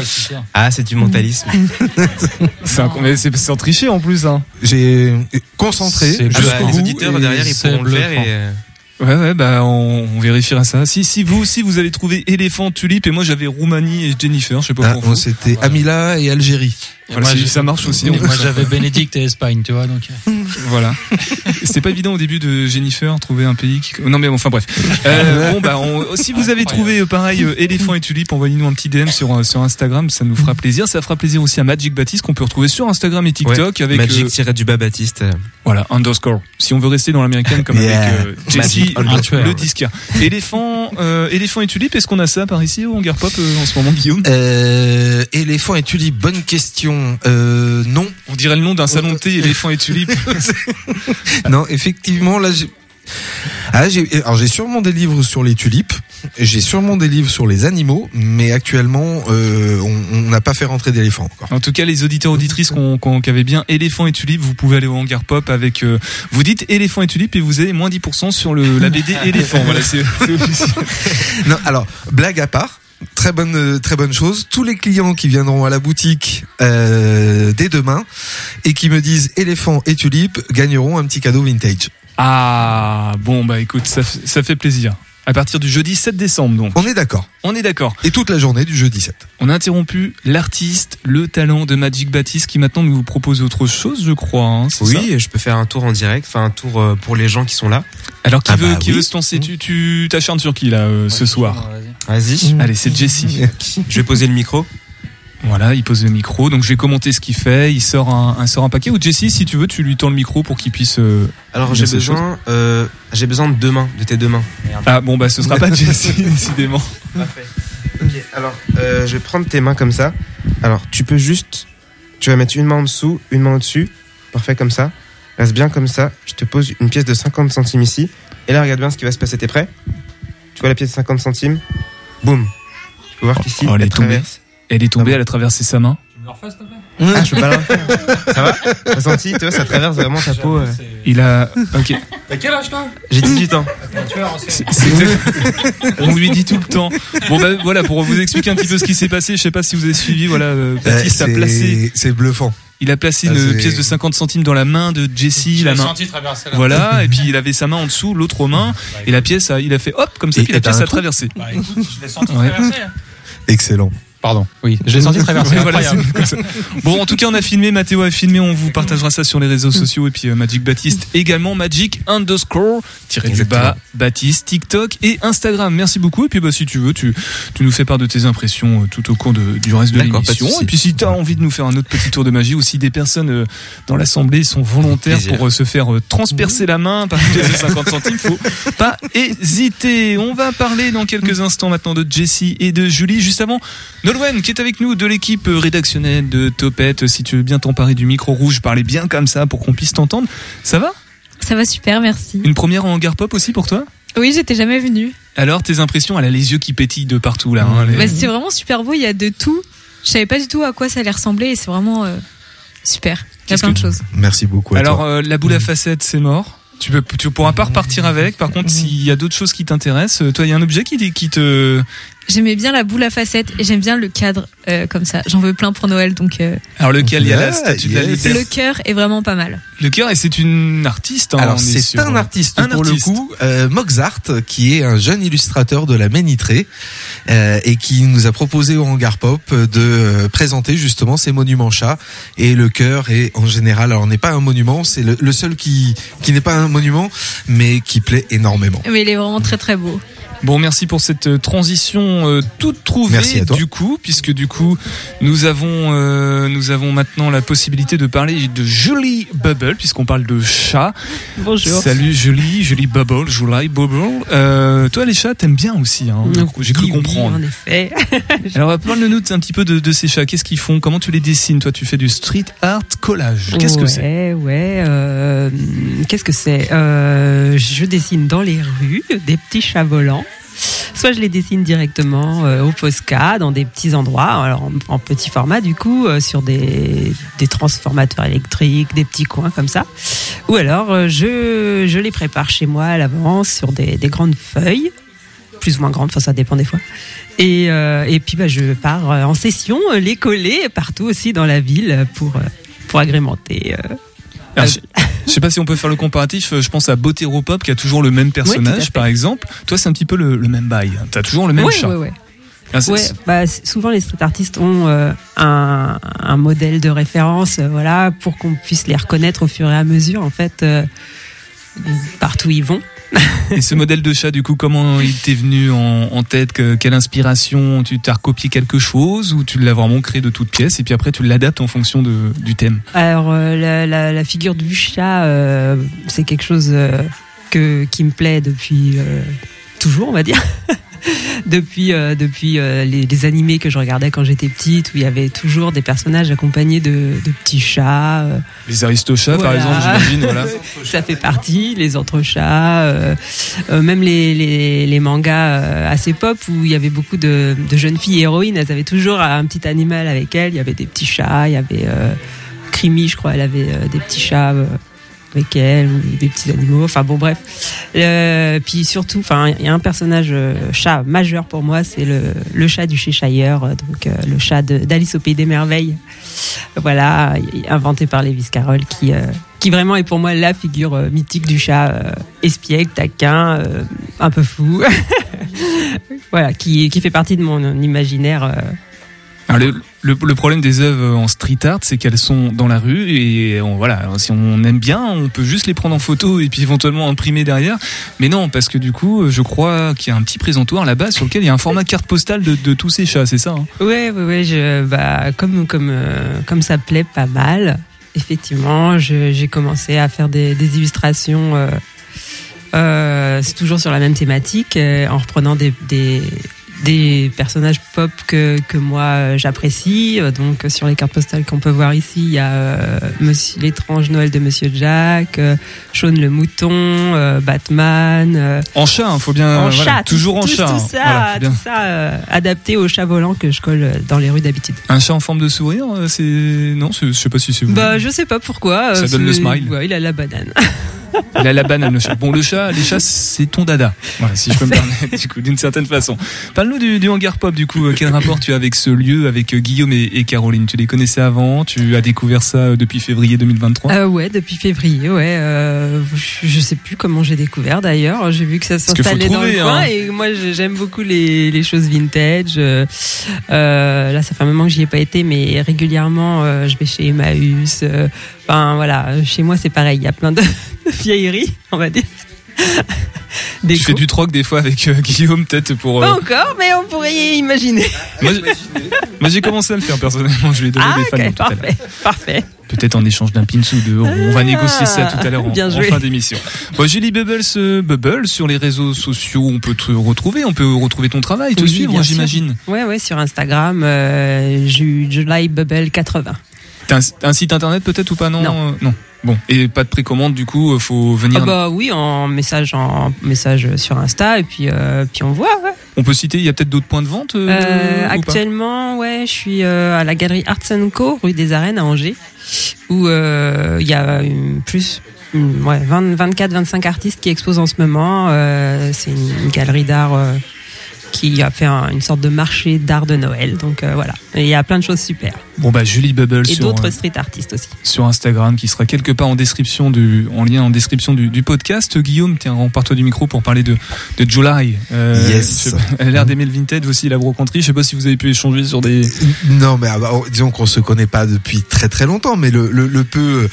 Ah, c'est du mentalisme. (laughs) C'est un... en tricher en plus. Hein. J'ai concentré. Ah bah, les auditeurs derrière, ils c'est pourront le faire et... euh, Ouais, ouais, bah on, on vérifiera ça. Si, si vous aussi vous avez trouvé éléphant, tulipe et moi j'avais Roumanie et Jennifer, je sais pas Ah, c'était voilà. Amila et Algérie. Voilà, moi, ça marche aussi. Moi j'avais Bénédicte et Espagne, tu vois, donc. euh, (laughs) Voilà. C'était pas évident au début de Jennifer trouver un pays qui. Non mais bon, enfin bref. Euh, (laughs) bon bah on- si vous avez trouvé euh, pareil euh, éléphant et tulipe, envoyez-nous un petit DM sur sur Instagram, ça nous fera plaisir. Ça fera plaisir aussi à Magic Baptiste qu'on peut retrouver sur Instagram et TikTok avec euh, Magic-du-bas Baptiste. euh, voilà underscore. Si on veut rester dans l'américaine comme Yeah. avec euh, Jessie, Magic le, disque. Éléphant, éléphant et tulipe. Est-ce qu'on a ça par ici au Hangar Pop en ce moment, Guillaume? Euh, éléphant et tulipe, bonne question. Euh, non. On dirait le nom d'un salon de thé, éléphant et tulipe. (laughs) Non, effectivement, là, j'ai. Ah, alors j'ai sûrement des livres sur les tulipes, j'ai sûrement des livres sur les animaux, mais actuellement, euh, on n'a pas fait rentrer d'éléphants encore. En tout cas, les auditeurs auditrices qui avaient bien éléphant et tulipe, vous pouvez aller au hangar pop avec. euh, vous dites éléphant et tulipe et vous avez moins 10% sur le la BD éléphant. (laughs) voilà, c'est c'est officiel. Non, alors blague à part. Très bonne, euh, très bonne chose. Tous les clients qui viendront à la boutique euh, dès demain et qui me disent éléphant et tulipe gagneront un petit cadeau vintage. Ah bon bah écoute, ça, fait plaisir. À partir du jeudi 7 décembre donc. On est d'accord. On est d'accord. Et toute la journée du jeudi 7. On a interrompu l'artiste, le talent de Magic Baptiste qui maintenant nous propose autre chose, je crois. hein, ça Oui, je peux faire un tour en direct, enfin un tour euh, pour les gens qui sont là. Alors qui Ah veut bah qui oui. veut se lancer? Tu tu t'acharnes sur qui là euh, ce soir? Vas-y. Allez, c'est Jessie. (laughs) Je vais poser le micro. Voilà, il pose le micro, donc je vais commenter ce qu'il fait. Il sort un, un sort un paquet. Ou Jessie, si tu veux, tu lui tends le micro pour qu'il puisse. euh, Alors j'ai besoin, euh, j'ai besoin de deux mains, de tes deux mains. Ah bon bah ce sera pas Jessie (laughs) décidément. Ok, alors euh, je vais prendre tes mains comme ça. Alors tu peux juste, tu vas mettre une main en dessous, une main au-dessus. Parfait comme ça. Reste bien comme ça. Je te pose une pièce de 50 centimes ici. Et là regarde bien ce qui va se passer. T'es prêt? Tu vois la pièce de 50 centimes? Boum. Tu peux voir qu'ici, Oh, elle est tombée. Elle est tombée, elle a traversé sa main. Ah, je peux pas la refaire. Ça va T'as senti Tu vois, ça traverse vraiment ta peau. euh. Il a. Ok. T'as quel âge toi J'ai 18 ans. On lui dit tout le temps. Bon bah voilà pour vous expliquer un petit peu ce qui s'est passé. Je sais pas si vous avez suivi. Voilà, euh, Baptiste a placé. C'est bluffant. Il a placé Ah, une c'est- pièce de 50 centimes dans la main de Jessie, Je la l'ai main. senti traverser la Voilà, et puis il avait sa main en dessous, l'autre aux mains, et la pièce, a, il a fait hop comme ça, Et- puis la et t'as pièce un a trou traversé. Bah écoute, je l'ai senti Ouais. traverser. hein. Excellent. Pardon. Oui, je l'ai senti traverser. Voilà. Bon, en tout cas, on a filmé, Mathéo a filmé, on vous partagera ça sur les réseaux sociaux et puis euh, Magic Baptiste également, Magic underscore tiré du bas Baptiste, TikTok et Instagram. Merci beaucoup. Et puis, bah, si tu veux, tu, tu nous fais part de tes impressions euh, tout au cours de, du reste de l'émission. Et puis, si tu as envie de nous faire un autre petit tour de magie ou si des personnes euh, dans l'assemblée sont volontaires Plaisir. pour se faire transpercer la main par de (laughs) 50 centimes, faut pas hésiter. On va parler dans quelques instants maintenant de Jessie et de Julie. Juste avant, Nolwenn qui est avec nous de l'équipe rédactionnelle de Topette. Si tu veux bien t'emparer du micro rouge, parler bien comme ça pour qu'on puisse t'entendre. Ça va? Ça va super, merci. Une première en hangar pop aussi pour toi? Oui, j'étais jamais venue. Alors tes impressions, elle a les yeux qui pétillent de partout là. hein, les- Bah, c'est vraiment super beau, il y a de tout. Je savais pas du tout à quoi ça allait ressembler et c'est vraiment euh, super. Il y a plein de choses. Merci beaucoup. À Alors toi. euh, la boule à facettes, c'est mort. Tu peux, tu pourras pas repartir avec. Par contre, s'il y a d'autres choses qui t'intéressent, euh, toi, il y a un objet qui, qui te. J'aimais bien la boule à facettes et j'aime bien le cadre euh, comme ça. J'en veux plein pour Noël donc euh, Alors lequel il y a la statue de la liberté. le cœur est vraiment pas mal. Le cœur et c'est une artiste. hein, Alors c'est sur- un artiste un pour artiste. le coup, euh, Moxart, qui est un jeune illustrateur de la Ménitrée euh, et qui nous a proposé au Hangar Pop de euh, présenter justement ces monuments chats. Et le cœur est en général, alors n'est pas un monument, c'est le, le seul qui qui n'est pas un monument, mais qui plaît énormément. Mais il est vraiment très très beau. Bon, merci pour cette euh, transition euh, toute trouvée Merci à toi. du coup, puisque du coup nous avons euh, nous avons maintenant la possibilité de parler de Julie Bubble, puisqu'on parle de chat. Bonjour. Salut Julie, Julie Bubble, Julie Bubble. Euh, toi les chats t'aimes bien aussi, hein, j'ai cru Oui, oui, comprendre. en effet. (laughs) Alors parle-nous un petit peu de, de ces chats. Qu'est-ce qu'ils font? Comment tu les dessines? Toi, tu fais du street art collage. Qu'est-ce que c'est? Ouais, ouais. euh, Qu'est-ce que c'est? Euh, Je dessine dans les rues des petits chats volants. Soit je les dessine directement euh, au Posca, dans des petits endroits, alors en, en petit format du coup, euh, sur des, des transformateurs électriques, des petits coins comme ça. Ou alors euh, je, je les prépare chez moi à l'avance sur des, des grandes feuilles, plus ou moins grandes, enfin ça dépend des fois. Et, euh, et puis bah, je pars euh, en session euh, les coller partout aussi dans la ville pour, euh, pour agrémenter. euh, je, je sais pas si on peut faire le comparatif. euh, Je pense à Botéropop qui a toujours le même personnage, par exemple. Toi, c'est un petit peu le, le même bail. T'as toujours le même ouais, chat. ouais. Ah, Ouais, bah, souvent les street artistes ont euh, un, un modèle de référence, euh, voilà, pour qu'on puisse les reconnaître au fur et à mesure, en fait, euh, partout où ils vont. Et ce modèle de chat, du coup, comment il t'est venu en, tête que- Quelle inspiration Tu t'as recopié quelque chose ou tu l'as vraiment créé de toutes pièces et puis après tu l'adaptes en fonction du thème Alors euh, la, figure du chat, euh, c'est quelque chose euh, qui me plaît depuis toujours, on va dire. (laughs) (laughs) depuis euh, depuis euh, les, les animés que je regardais quand j'étais petite, où il y avait toujours des personnages accompagnés de, de petits chats. euh, Les aristochats, par exemple, j'imagine. Voilà. (laughs) Ça fait partie, les autres chats, euh, même les, les, les mangas assez pop où il y avait beaucoup de, de jeunes filles héroïnes, elles avaient toujours un petit animal avec elles. Il y avait des petits chats, il y avait Crimi, je crois, elle avait des petits chats avec elle, ou des petits animaux. Enfin bon, bref. Puis surtout, enfin, il y a un personnage euh, chat majeur pour moi, c'est le, le chat du Cheshire, euh, donc euh, le chat d'Alice au pays des merveilles. Voilà, inventé par Lewis Carroll, qui qui vraiment est pour moi la figure mythique du chat espiègle, taquin, un peu fou. (laughs) voilà, qui qui fait partie de mon imaginaire. Le, problème des œuvres en street art, c'est qu'elles sont dans la rue et voilà, si on aime bien, on peut juste les prendre en photo et puis éventuellement imprimer derrière. Mais non, parce que du coup, je crois qu'il y a un petit présentoir là-bas sur lequel il y a un format carte postale de, tous ces chats, c'est ça hein? Ouais, ouais, bah, comme, comme, euh, comme ça plaît pas mal, effectivement, j'ai commencé à faire des, illustrations. euh, euh, c'est toujours sur la même thématique, en reprenant des, des personnages pop que, que moi euh, j'apprécie. Euh, Donc, sur les cartes postales qu'on peut voir ici, il y a euh, Monsieur- l'étrange Noël de Monsieur Jack, euh, Shaun le mouton, euh, Batman. En chat, il faut bien. en voilà, chat, toujours tout, en chat. Tout hein. ça, Voilà, faut bien. tout ça adapté au chat volant que je colle dans les rues d'habitude. Un chat en forme de sourire, c'est non, je sais pas si c'est vous. Bah, je sais pas pourquoi. Ça donne le smile. Ouais, il a la banane. (laughs) Il a la banane, le chat. Bon, le chat, les chats, c'est ton dada. Voilà, si je peux me (laughs) permettre, du coup, d'une certaine façon. Parle-nous du, du hangar pop, du coup. Euh, Quel rapport tu as avec ce lieu, avec euh, Guillaume et, et Caroline? Tu les connaissais avant? Tu as découvert ça euh, depuis février 2023 Euh, ouais, depuis février, ouais. euh, je, je sais plus comment j'ai découvert d'ailleurs. J'ai vu que ça s'installait dans le coin hein. et moi j'aime beaucoup les, les choses vintage. Euh, là, ça fait un moment que j'y ai pas été, mais régulièrement je vais chez Emmaüs. Euh, Enfin voilà, chez moi c'est pareil. Il y a plein de vieilleries, on va dire. Tu fais du troc des fois avec euh, Guillaume, peut-être pour. euh, Pas encore, mais on pourrait imaginer. Moi, j'ai- moi, j'ai commencé à le faire personnellement. Je lui ai donné Ah, des fans ok, tout à l'heure. parfait, parfait. Peut-être en échange d'un pins ou deux. On, on va négocier ça tout à l'heure en, fin d'émission. Bon, Julie Bubbles, euh, Bubble, sur les réseaux sociaux, on peut te retrouver, on peut retrouver ton travail, te suivre, j'imagine. Ouais, ouais, sur Instagram, euh, Ju- July Bubble 80. T'as un, un site internet peut-être ou pas non Non. euh, non. Bon, et pas de précommande du coup, euh, faut venir. Ah bah oui, en message, en message sur Insta, et puis, euh, puis on voit, ouais. On peut citer, il y a peut-être d'autres points de vente euh, Euh, actuellement, ouais, je suis à la galerie Arts Co, rue des Arènes à Angers, où il y a une- plus une- ouais, 24-25 artistes qui exposent en ce moment. C'est une, une galerie d'art qui a fait un- une sorte de marché d'art de Noël. Donc euh, voilà, Et il y a plein de choses super. Bon bah Julie Bubble Et d'autres euh, street artistes aussi. sur Instagram qui sera quelque part en description du en lien en description du, du podcast. Guillaume, tiens, rempart-toi du micro pour parler de de July. Euh, Yes. je (laughs) l'air d'aimer le vintage aussi, la brocanterie. Je sais pas si vous avez pu échanger sur des. Non, mais ah bah, oh, disons qu'on se connaît pas depuis très très longtemps, mais le, le, le peu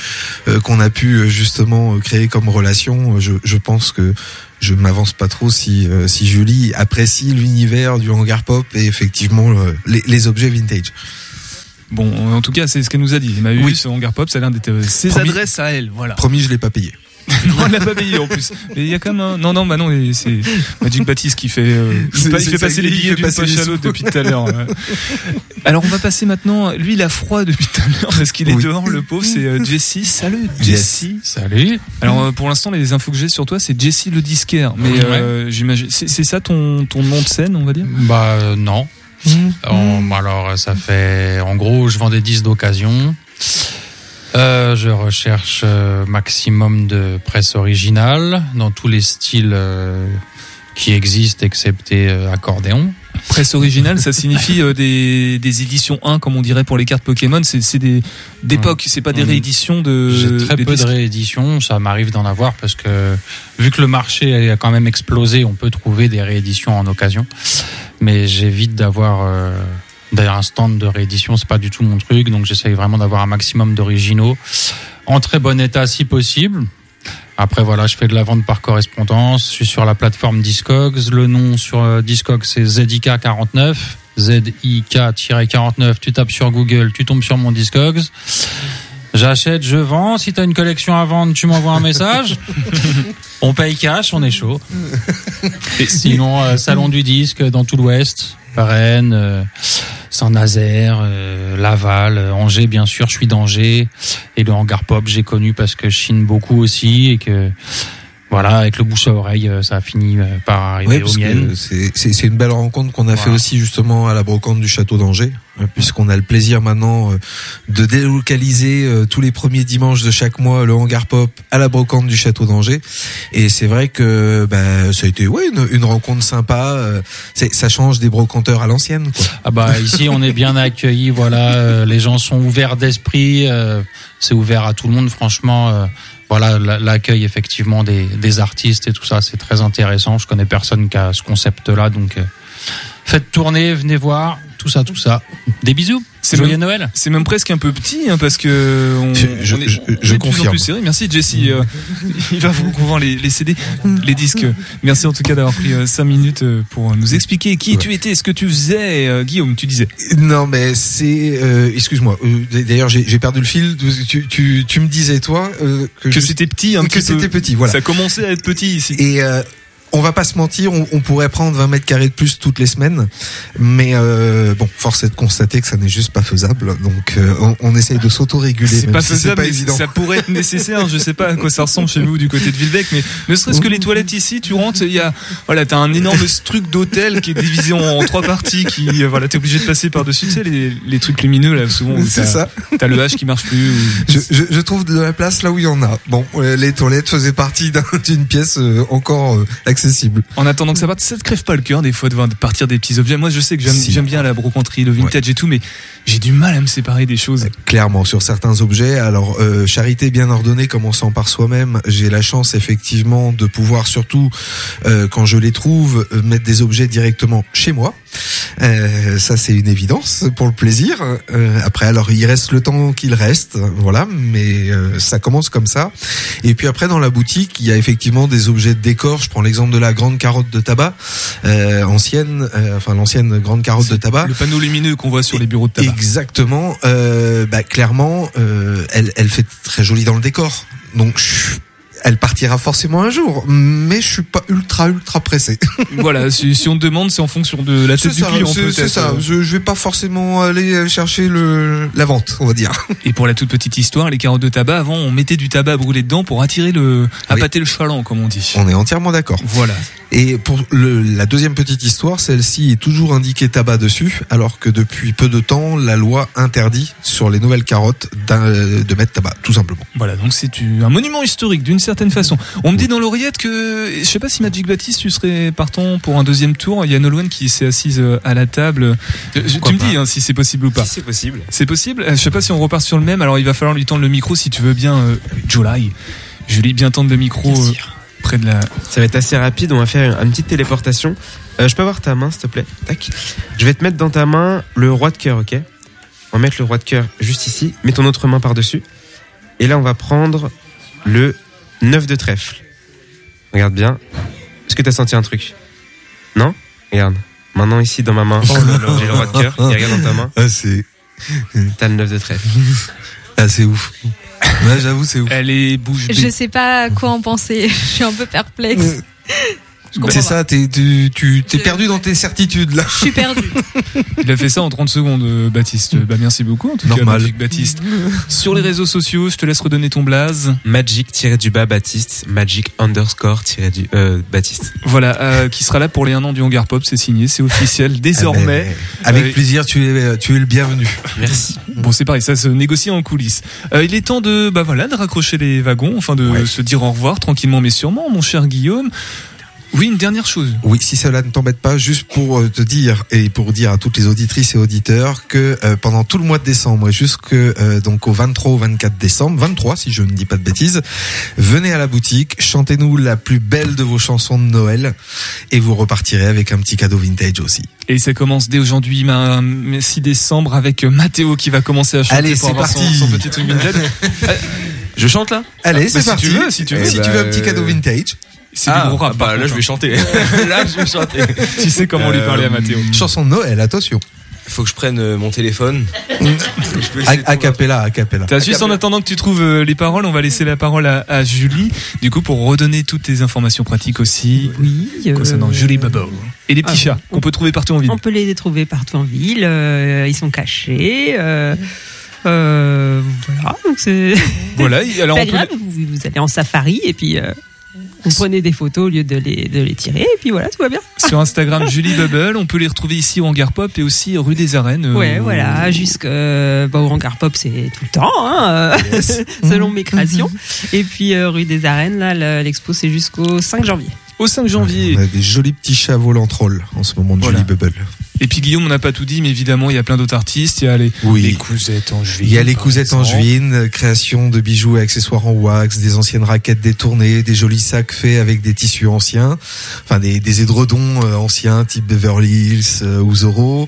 euh, qu'on a pu justement créer comme relation, je, je pense que je m'avance pas trop si euh, si Julie apprécie l'univers du hangar pop et effectivement euh, les, les objets vintage. Bon, en tout cas, c'est ce qu'elle nous a dit. Emmaüs, Hangar Pop, a l'air d'être euh, ses Promis. adresses à elle. Voilà. Promis, je l'ai pas payé. (laughs) non, elle l'a pas payé en plus. Mais il y a quand même un... Non, non, bah non, c'est Magic Baptiste qui fait, euh, il fait passer les billets d'une poche à l'autre depuis tout à l'heure. ouais. Alors on va passer maintenant, lui il a froid depuis tout à l'heure parce qu'il est Oui. dehors, le pauvre, c'est euh, Jesse. Salut Yes. Jesse. Salut. Alors euh, pour l'instant les infos que j'ai sur toi c'est Jesse le disquaire, mais Ouais. euh, j'imagine c'est ça ton ton nom de scène on va dire? Bah euh, non. En- alors ça fait, en gros, je vends des disques d'occasion. Euh, je recherche euh, maximum de presse originale dans tous les styles euh, qui existent, excepté euh, accordéon. Presse originale, ça signifie euh, des, des éditions 1 comme on dirait pour les cartes Pokémon, c'est des d'époque, c'est pas des Mhm. rééditions de J'ai très peu de rééditions, ça m'arrive d'en avoir parce que vu que le marché a quand même explosé, on peut trouver des rééditions en occasion. Mais j'évite d'avoir euh, d'ailleurs un stand de réédition, c'est pas du tout mon truc, donc j'essaye vraiment d'avoir un maximum d'originaux en très bon état si possible. Après voilà, je fais de la vente par correspondance, je suis sur la plateforme Discogs, le nom sur euh, Discogs c'est ZIK49, ZIK-49, tu tapes sur Google, tu tombes sur mon Discogs. J'achète, je vends. Si t'as une collection à vendre, tu m'envoies un message. (laughs) on paye cash, on est chaud. (laughs) Et sinon, euh, salon du disque dans tout l'Ouest, Rennes, euh, Saint-Nazaire, euh, Laval, euh, Angers, bien sûr. Je suis d'Angers et le hangar pop, j'ai connu parce que je chine beaucoup aussi et que voilà, avec le bouche à oreille, euh, ça a fini euh, par arriver Oui, aux miennes. c'est une belle rencontre qu'on a fait aussi justement à la brocante du château d'Angers, euh, puisqu'on a le plaisir maintenant de délocaliser tous les premiers dimanches de chaque mois le hangar pop à la brocante du château d'Angers. Et c'est vrai que bah, ça a été ouais une, une rencontre sympa. ça change des brocanteurs à l'ancienne. Ah bah ici on est bien accueillis, voilà, les gens sont ouverts d'esprit, c'est ouvert à tout le monde, franchement. Voilà, la- l'accueil effectivement des, des artistes et tout ça, c'est très intéressant. Je connais personne qui a ce concept-là, donc euh, faites tourner, venez voir, tout ça, tout ça. Des bisous. C'est Joyeux même- Noël. C'est même presque un peu petit hein, parce que on, Je- on est, je- est je de plus en confirme. plus serré. Merci Jesse. euh, (laughs) il va vous vendre les, les CD, les disques. Merci en tout cas d'avoir pris 5 minutes euh, pour nous expliquer qui tu étais, ce que tu faisais. Euh, Guillaume, tu disais. Non, mais c'est. euh, Excuse-moi. euh, D'ailleurs, j'ai perdu le fil. Tu, tu, tu me disais toi euh, que, c'était petit un que c'était petit. Voilà. Ça commençait à être petit ici. Et euh, on va pas se mentir, on, on pourrait prendre 20 mètres carrés de plus toutes les semaines, mais euh, bon, force est de constater que ça n'est juste pas faisable. Donc, euh, on, on essaye de s'auto-réguler. C'est pas si faisable, pas mais évident. ça pourrait être nécessaire. Je sais pas à quoi ça ressemble chez vous du côté de Villebec, mais ne serait-ce que les toilettes ici, tu rentres, il y a, voilà, t'as un énorme truc d'hôtel qui est divisé en, en trois parties, qui, euh, voilà, t'es obligé de passer par dessus, tu sais, les, les trucs lumineux là, souvent. C'est ça. T'as le H qui marche plus. ou- Je, je, je trouve de la place là où il y en a. Bon, euh, les toilettes faisaient partie d'un- d'une pièce euh, encore accessible. En attendant que ça parte, ça te crève pas le cœur des fois de voir partir des petits objets. Moi, je sais que j'aime Si. j'aime bien la brocanterie, le vintage et tout, mais j'ai du mal à me séparer des choses. Clairement, sur certains objets. Alors, euh, charité bien ordonnée, commençant par soi-même, j'ai la chance effectivement de pouvoir, surtout euh, quand je les trouve, euh, mettre des objets directement chez moi. Euh, ça, c'est une évidence pour le plaisir. Euh, après, alors, il reste le temps qu'il reste, voilà, mais euh, ça commence comme ça. Et puis après, dans la boutique, il y a effectivement des objets de décor. Je prends l'exemple de la grande carotte de tabac euh, ancienne, euh, enfin l'ancienne grande carotte de tabac. Le panneau lumineux qu'on voit sur les bureaux de tabac. Exactement. Euh, bah, clairement, euh, elle, elle fait très jolie dans le décor. Donc, je- elle partira forcément un jour. Mais je suis pas ultra ultra pressé. (laughs) voilà, si, si on demande, c'est en fonction de la tête du ça. client C'est ça. Je, je vais pas forcément aller chercher le la vente, on va dire. (laughs) Et pour la toute petite histoire, les carottes de tabac, avant, on mettait du tabac brûlé dedans pour attirer le, appâter le chaland, comme on dit. On est entièrement d'accord. Voilà. Et pour le, la deuxième petite histoire, celle-ci est toujours indiquée tabac dessus, alors que depuis peu de temps, la loi interdit sur les nouvelles carottes de mettre tabac, tout simplement. Voilà, donc c'est un monument historique d'une certaine façon. On me dit dans l'oreillette que, je sais pas si Magic Baptiste, tu serais partant pour un deuxième tour. Il y a Nolwenn qui s'est assise euh, à la table. Euh, je- tu me dis hein, si c'est possible ou pas. Si c'est possible. C'est possible. Euh, Je sais pas si on repart sur le même. Alors il va falloir lui tendre le micro si tu veux bien, euh, July. Julie, bien tendre le micro euh, près de la. Ça va être assez rapide. On va faire une, une petite téléportation. Euh, je peux avoir ta main, s'il te plaît? Tac. Je vais te mettre dans ta main le roi de cœur, ok? On va mettre le roi de cœur juste ici. Mets ton autre main par-dessus. Et là, on va prendre le 9 de trèfle. Regarde bien. Est-ce que t'as senti un truc? Non? Regarde. Maintenant ici dans ma main, j'ai le roi de cœur. Et regarde dans ta main, Ah, c'est, t'as le 9 de trèfle. (laughs) ah, c'est ouf. Ouais, j'avoue, c'est ouf. Elle est bouche bée. Je sais pas quoi en penser. (laughs) Je suis un peu perplexe. Comprends C'est ça, t'es, tu, tu, t'es perdu dans tes certitudes, là. Je suis perdue. Il a fait ça en 30 secondes, euh, Baptiste. Bah, merci beaucoup, en tout Normal. cas, Magic Baptiste. Sur les réseaux sociaux, je te laisse redonner ton blaze. Magic-du-bas Baptiste. Magic underscore-du euh, Baptiste. Voilà, euh, qui sera là pour les 1 an du Hangar Pop, c'est signé, c'est officiel, désormais. Ah, mais Avec Euh, plaisir, tu es, tu es le bienvenu. Merci. Bon, c'est pareil, ça se négocie en coulisses. Euh, il est temps de, bah voilà, de raccrocher les wagons, enfin de Ouais. se dire au revoir tranquillement mais sûrement, mon cher Guillaume. Oui, une dernière chose. Oui, si cela ne t'embête pas, juste pour euh, te dire et pour dire à toutes les auditrices et auditeurs que euh, pendant tout le mois de décembre et jusque euh, donc au 23 au 24 décembre, 23 si je ne dis pas de bêtises, venez à la boutique, chantez-nous la plus belle de vos chansons de Noël et vous repartirez avec un petit cadeau vintage aussi. Et ça commence dès aujourd'hui, ma- 6 décembre, avec Mathéo qui va commencer à chanter Allez, pour c'est avoir son- parti. Son, petit truc vintage. (laughs) Je chante là? Allez, bah, c'est si parti. tu veux, si tu veux. si tu bah, veux un petit euh, cadeau vintage, C'est Ah, du gros rap. bah (laughs) là je vais chanter. là je vais chanter. hein. Tu sais comment lui parler à Mathéo. chanson de Noël, attention. Faut que je prenne euh, mon téléphone. (laughs) A, cappella, a cappella. T'as juste en attendant que tu trouves euh, les paroles, on va laisser la parole à, à Julie, du coup pour redonner toutes les informations pratiques aussi Oui. euh, concernant Julie Bobo. Et les petits ah, chats qu'on peut trouver partout en ville. On peut les trouver partout en ville. euh, ils sont cachés. euh, euh, voilà. Donc c'est Voilà, alors (laughs) on peut- agréable. Vous, vous allez en safari et puis euh, vous prenez des photos au lieu de les, de les tirer. Et puis voilà, tout va bien. sur Instagram Julie Bubble, on peut les retrouver ici au Hangar Pop et aussi rue des Arènes. euh, Ouais, voilà, jusque bah, au Hangar Pop, c'est tout le temps, hein, euh, (laughs) selon mes créations. Et puis euh, rue des Arènes, là, le- l'expo c'est jusqu'au 5 janvier. Au 5 janvier. On a des jolis petits chats volants trolls en ce moment de Voilà. Julie Bubble. Et puis Guillaume, on n'a pas tout dit, mais évidemment, il y a plein d'autres artistes. Il y a les, Oui. les cousettes en juillet. Il y a les cousettes en juin, création de bijoux et accessoires en wax, des anciennes raquettes détournées, des jolis sacs faits avec des tissus anciens, enfin des, des édredons euh, anciens type Beverly Hills euh, ou Zorro.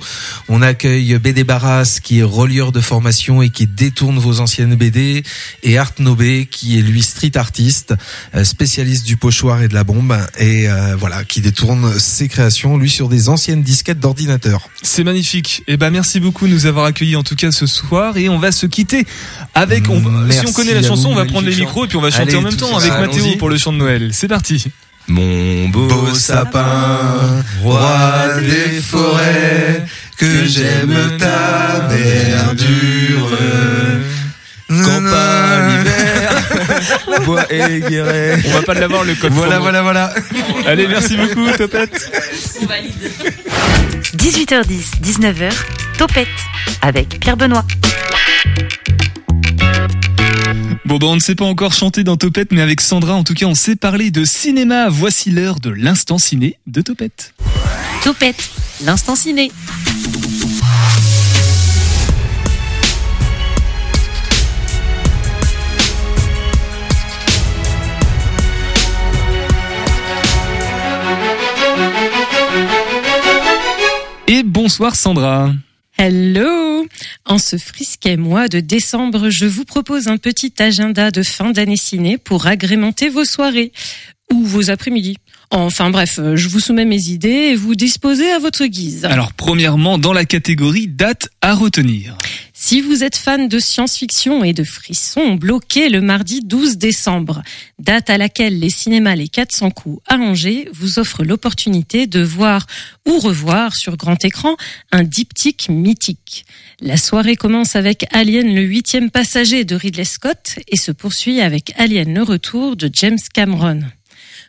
On accueille BD Barras qui est relieur de formation et qui détourne vos anciennes BD et Art Nobé qui est lui street artiste, euh, spécialiste du pochoir et de la bombe et euh, voilà qui détourne ses créations lui sur des anciennes disquettes d'ordinateur. C'est magnifique. Et ben merci beaucoup de nous avoir accueillis en tout cas ce soir et on va se quitter avec on, si on connaît la chanson, vous, on va prendre les micros et puis on va chanter Allez, en même temps avec. Mathéo pour le chant de Noël. C'est parti. Mon beau, Beau sapin, roi des forêts, que j'aime ta verdure. campagne, hiver, bois et guéret. On va pas l'avoir le code. Voilà, promo. voilà, voilà. Allez, merci beaucoup Topette. 18h10, 19h, Topette avec Pierre Benoît. Bon ben on ne sait pas encore chanter dans Topette, mais avec Sandra en tout cas on sait parler de cinéma. Voici l'heure de l'instant ciné de Topette. Topette, l'instant ciné. Bonsoir Sandra. Hello En ce frisquet mois de décembre, je vous propose un petit agenda de fin d'année ciné pour agrémenter vos soirées ou vos après-midi. Enfin bref, je vous soumets mes idées et vous disposez à votre guise. Alors premièrement dans la catégorie date à retenir. Si vous êtes fan de science-fiction et de frissons, bloquez le mardi 12 décembre, date à laquelle les cinémas Les 400 coups à vous offrent l'opportunité de voir ou revoir sur grand écran un diptyque mythique. La soirée commence avec Alien le huitième passager de Ridley Scott et se poursuit avec Alien le retour de James Cameron.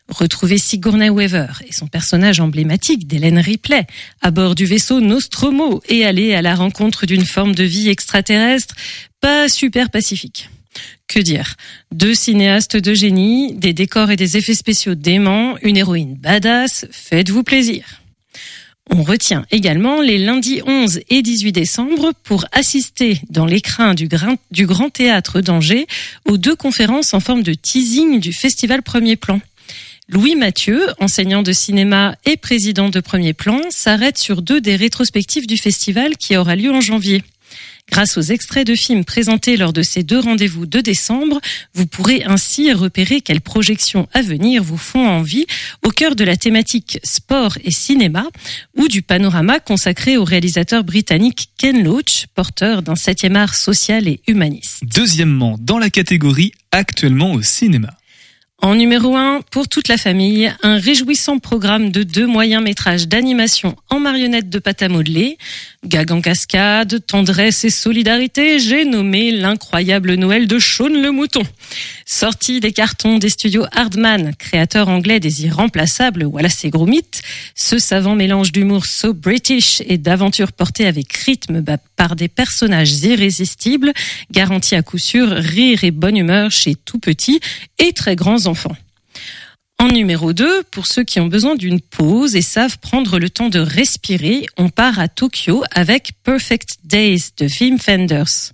Retrouvez Sigourney Weaver et son personnage emblématique d'Hélène Ripley à bord du vaisseau Nostromo et aller à la rencontre d'une forme de vie extraterrestre pas super pacifique. Que dire? Deux cinéastes de génie, des décors et des effets spéciaux déments, une héroïne badass, faites-vous plaisir. On retient également les lundis 11 et 18 décembre pour assister dans l'écrin du, Grand Théâtre d'Angers aux deux conférences en forme de teasing du festival Premier Plan. Louis Mathieu, enseignant de cinéma et président de Premier Plan, s'arrête sur deux des rétrospectives du festival qui aura lieu en janvier. Grâce aux extraits de films présentés lors de ces deux rendez-vous de décembre, vous pourrez ainsi repérer quelles projections à venir vous font envie au cœur de la thématique sport et cinéma ou du panorama consacré au réalisateur britannique Ken Loach, porteur d'un septième art social et humaniste. Deuxièmement, dans la catégorie actuellement au cinéma. En numéro 1, pour toute la famille, un réjouissant programme de deux moyens métrages d'animation en marionnettes de pâte à modeler. Gag en cascade, tendresse et solidarité, j'ai nommé l'incroyable Noël de Sean le Mouton. Sorti des cartons des studios Hardman, créateur anglais des irremplaçables Wallace et Gromit, ce savant mélange d'humour so british et d'aventures portées avec rythme bah, par des personnages irrésistibles garantit à coup sûr rire et bonne humeur chez tout petits et très grands enfants. En numéro 2, pour ceux qui ont besoin d'une pause et savent prendre le temps de respirer, on part à Tokyo avec Perfect Days de Wim Fenders.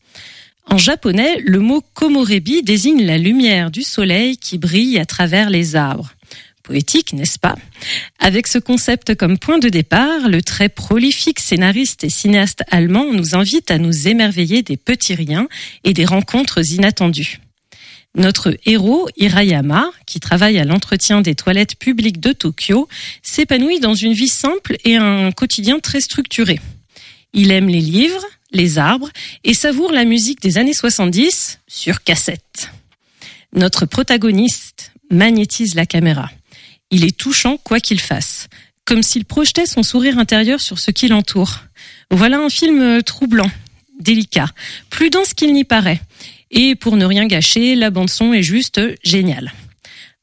En japonais, le mot komorebi désigne la lumière du soleil qui brille à travers les arbres. Poétique, n'est-ce pas? Avec ce concept comme point de départ, le très prolifique scénariste et cinéaste allemand nous invite à nous émerveiller des petits riens et des rencontres inattendues. Notre héros, Hirayama, qui travaille à l'entretien des toilettes publiques de Tokyo, s'épanouit dans une vie simple et un quotidien très structuré. Il aime les livres, les arbres et savoure la musique des années 70 sur cassette. Notre protagoniste magnétise la caméra. Il est touchant quoi qu'il fasse, comme s'il projetait son sourire intérieur sur ce qui l'entoure. Voilà un film troublant, délicat, plus dense qu'il n'y paraît. Et pour ne rien gâcher, la bande son est juste géniale.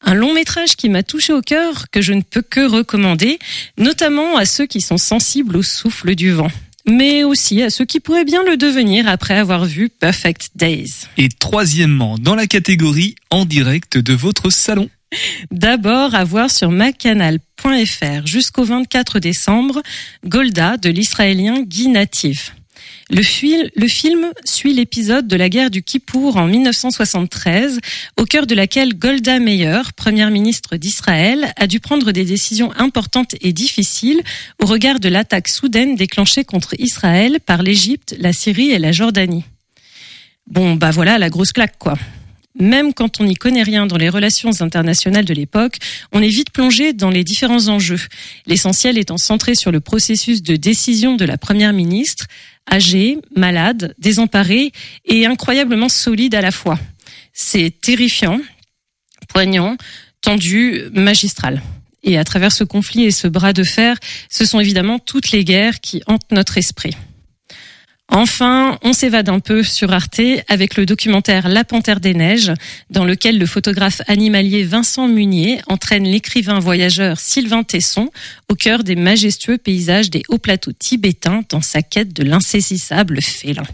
Un long métrage qui m'a touché au cœur, que je ne peux que recommander, notamment à ceux qui sont sensibles au souffle du vent mais aussi à ceux qui pourraient bien le devenir après avoir vu Perfect Days. Et troisièmement, dans la catégorie en direct de votre salon. D'abord, à voir sur macanal.fr jusqu'au 24 décembre, Golda de l'israélien Guy Natif. Le, film suit l'épisode de la guerre du Kippour en 1973, au cœur de laquelle Golda Meir, première ministre d'Israël, a dû prendre des décisions importantes et difficiles au regard de l'attaque soudaine déclenchée contre Israël par l'Égypte, la Syrie et la Jordanie. Bon, bah voilà la grosse claque, quoi. Même quand on n'y connaît rien dans les relations internationales de l'époque, on est vite plongé dans les différents enjeux. L'essentiel étant centré sur le processus de décision de la première ministre, âgée, malade, désemparée et incroyablement solide à la fois. C'est terrifiant, poignant, tendu, magistral. Et à travers ce conflit et ce bras de fer, ce sont évidemment toutes les guerres qui hantent notre esprit. Enfin, on s'évade un peu sur Arte avec le documentaire La Panthère des Neiges, dans lequel le photographe animalier Vincent Munier entraîne l'écrivain voyageur Sylvain Tesson au cœur des majestueux paysages des hauts plateaux tibétains dans sa quête de l'insaisissable félin.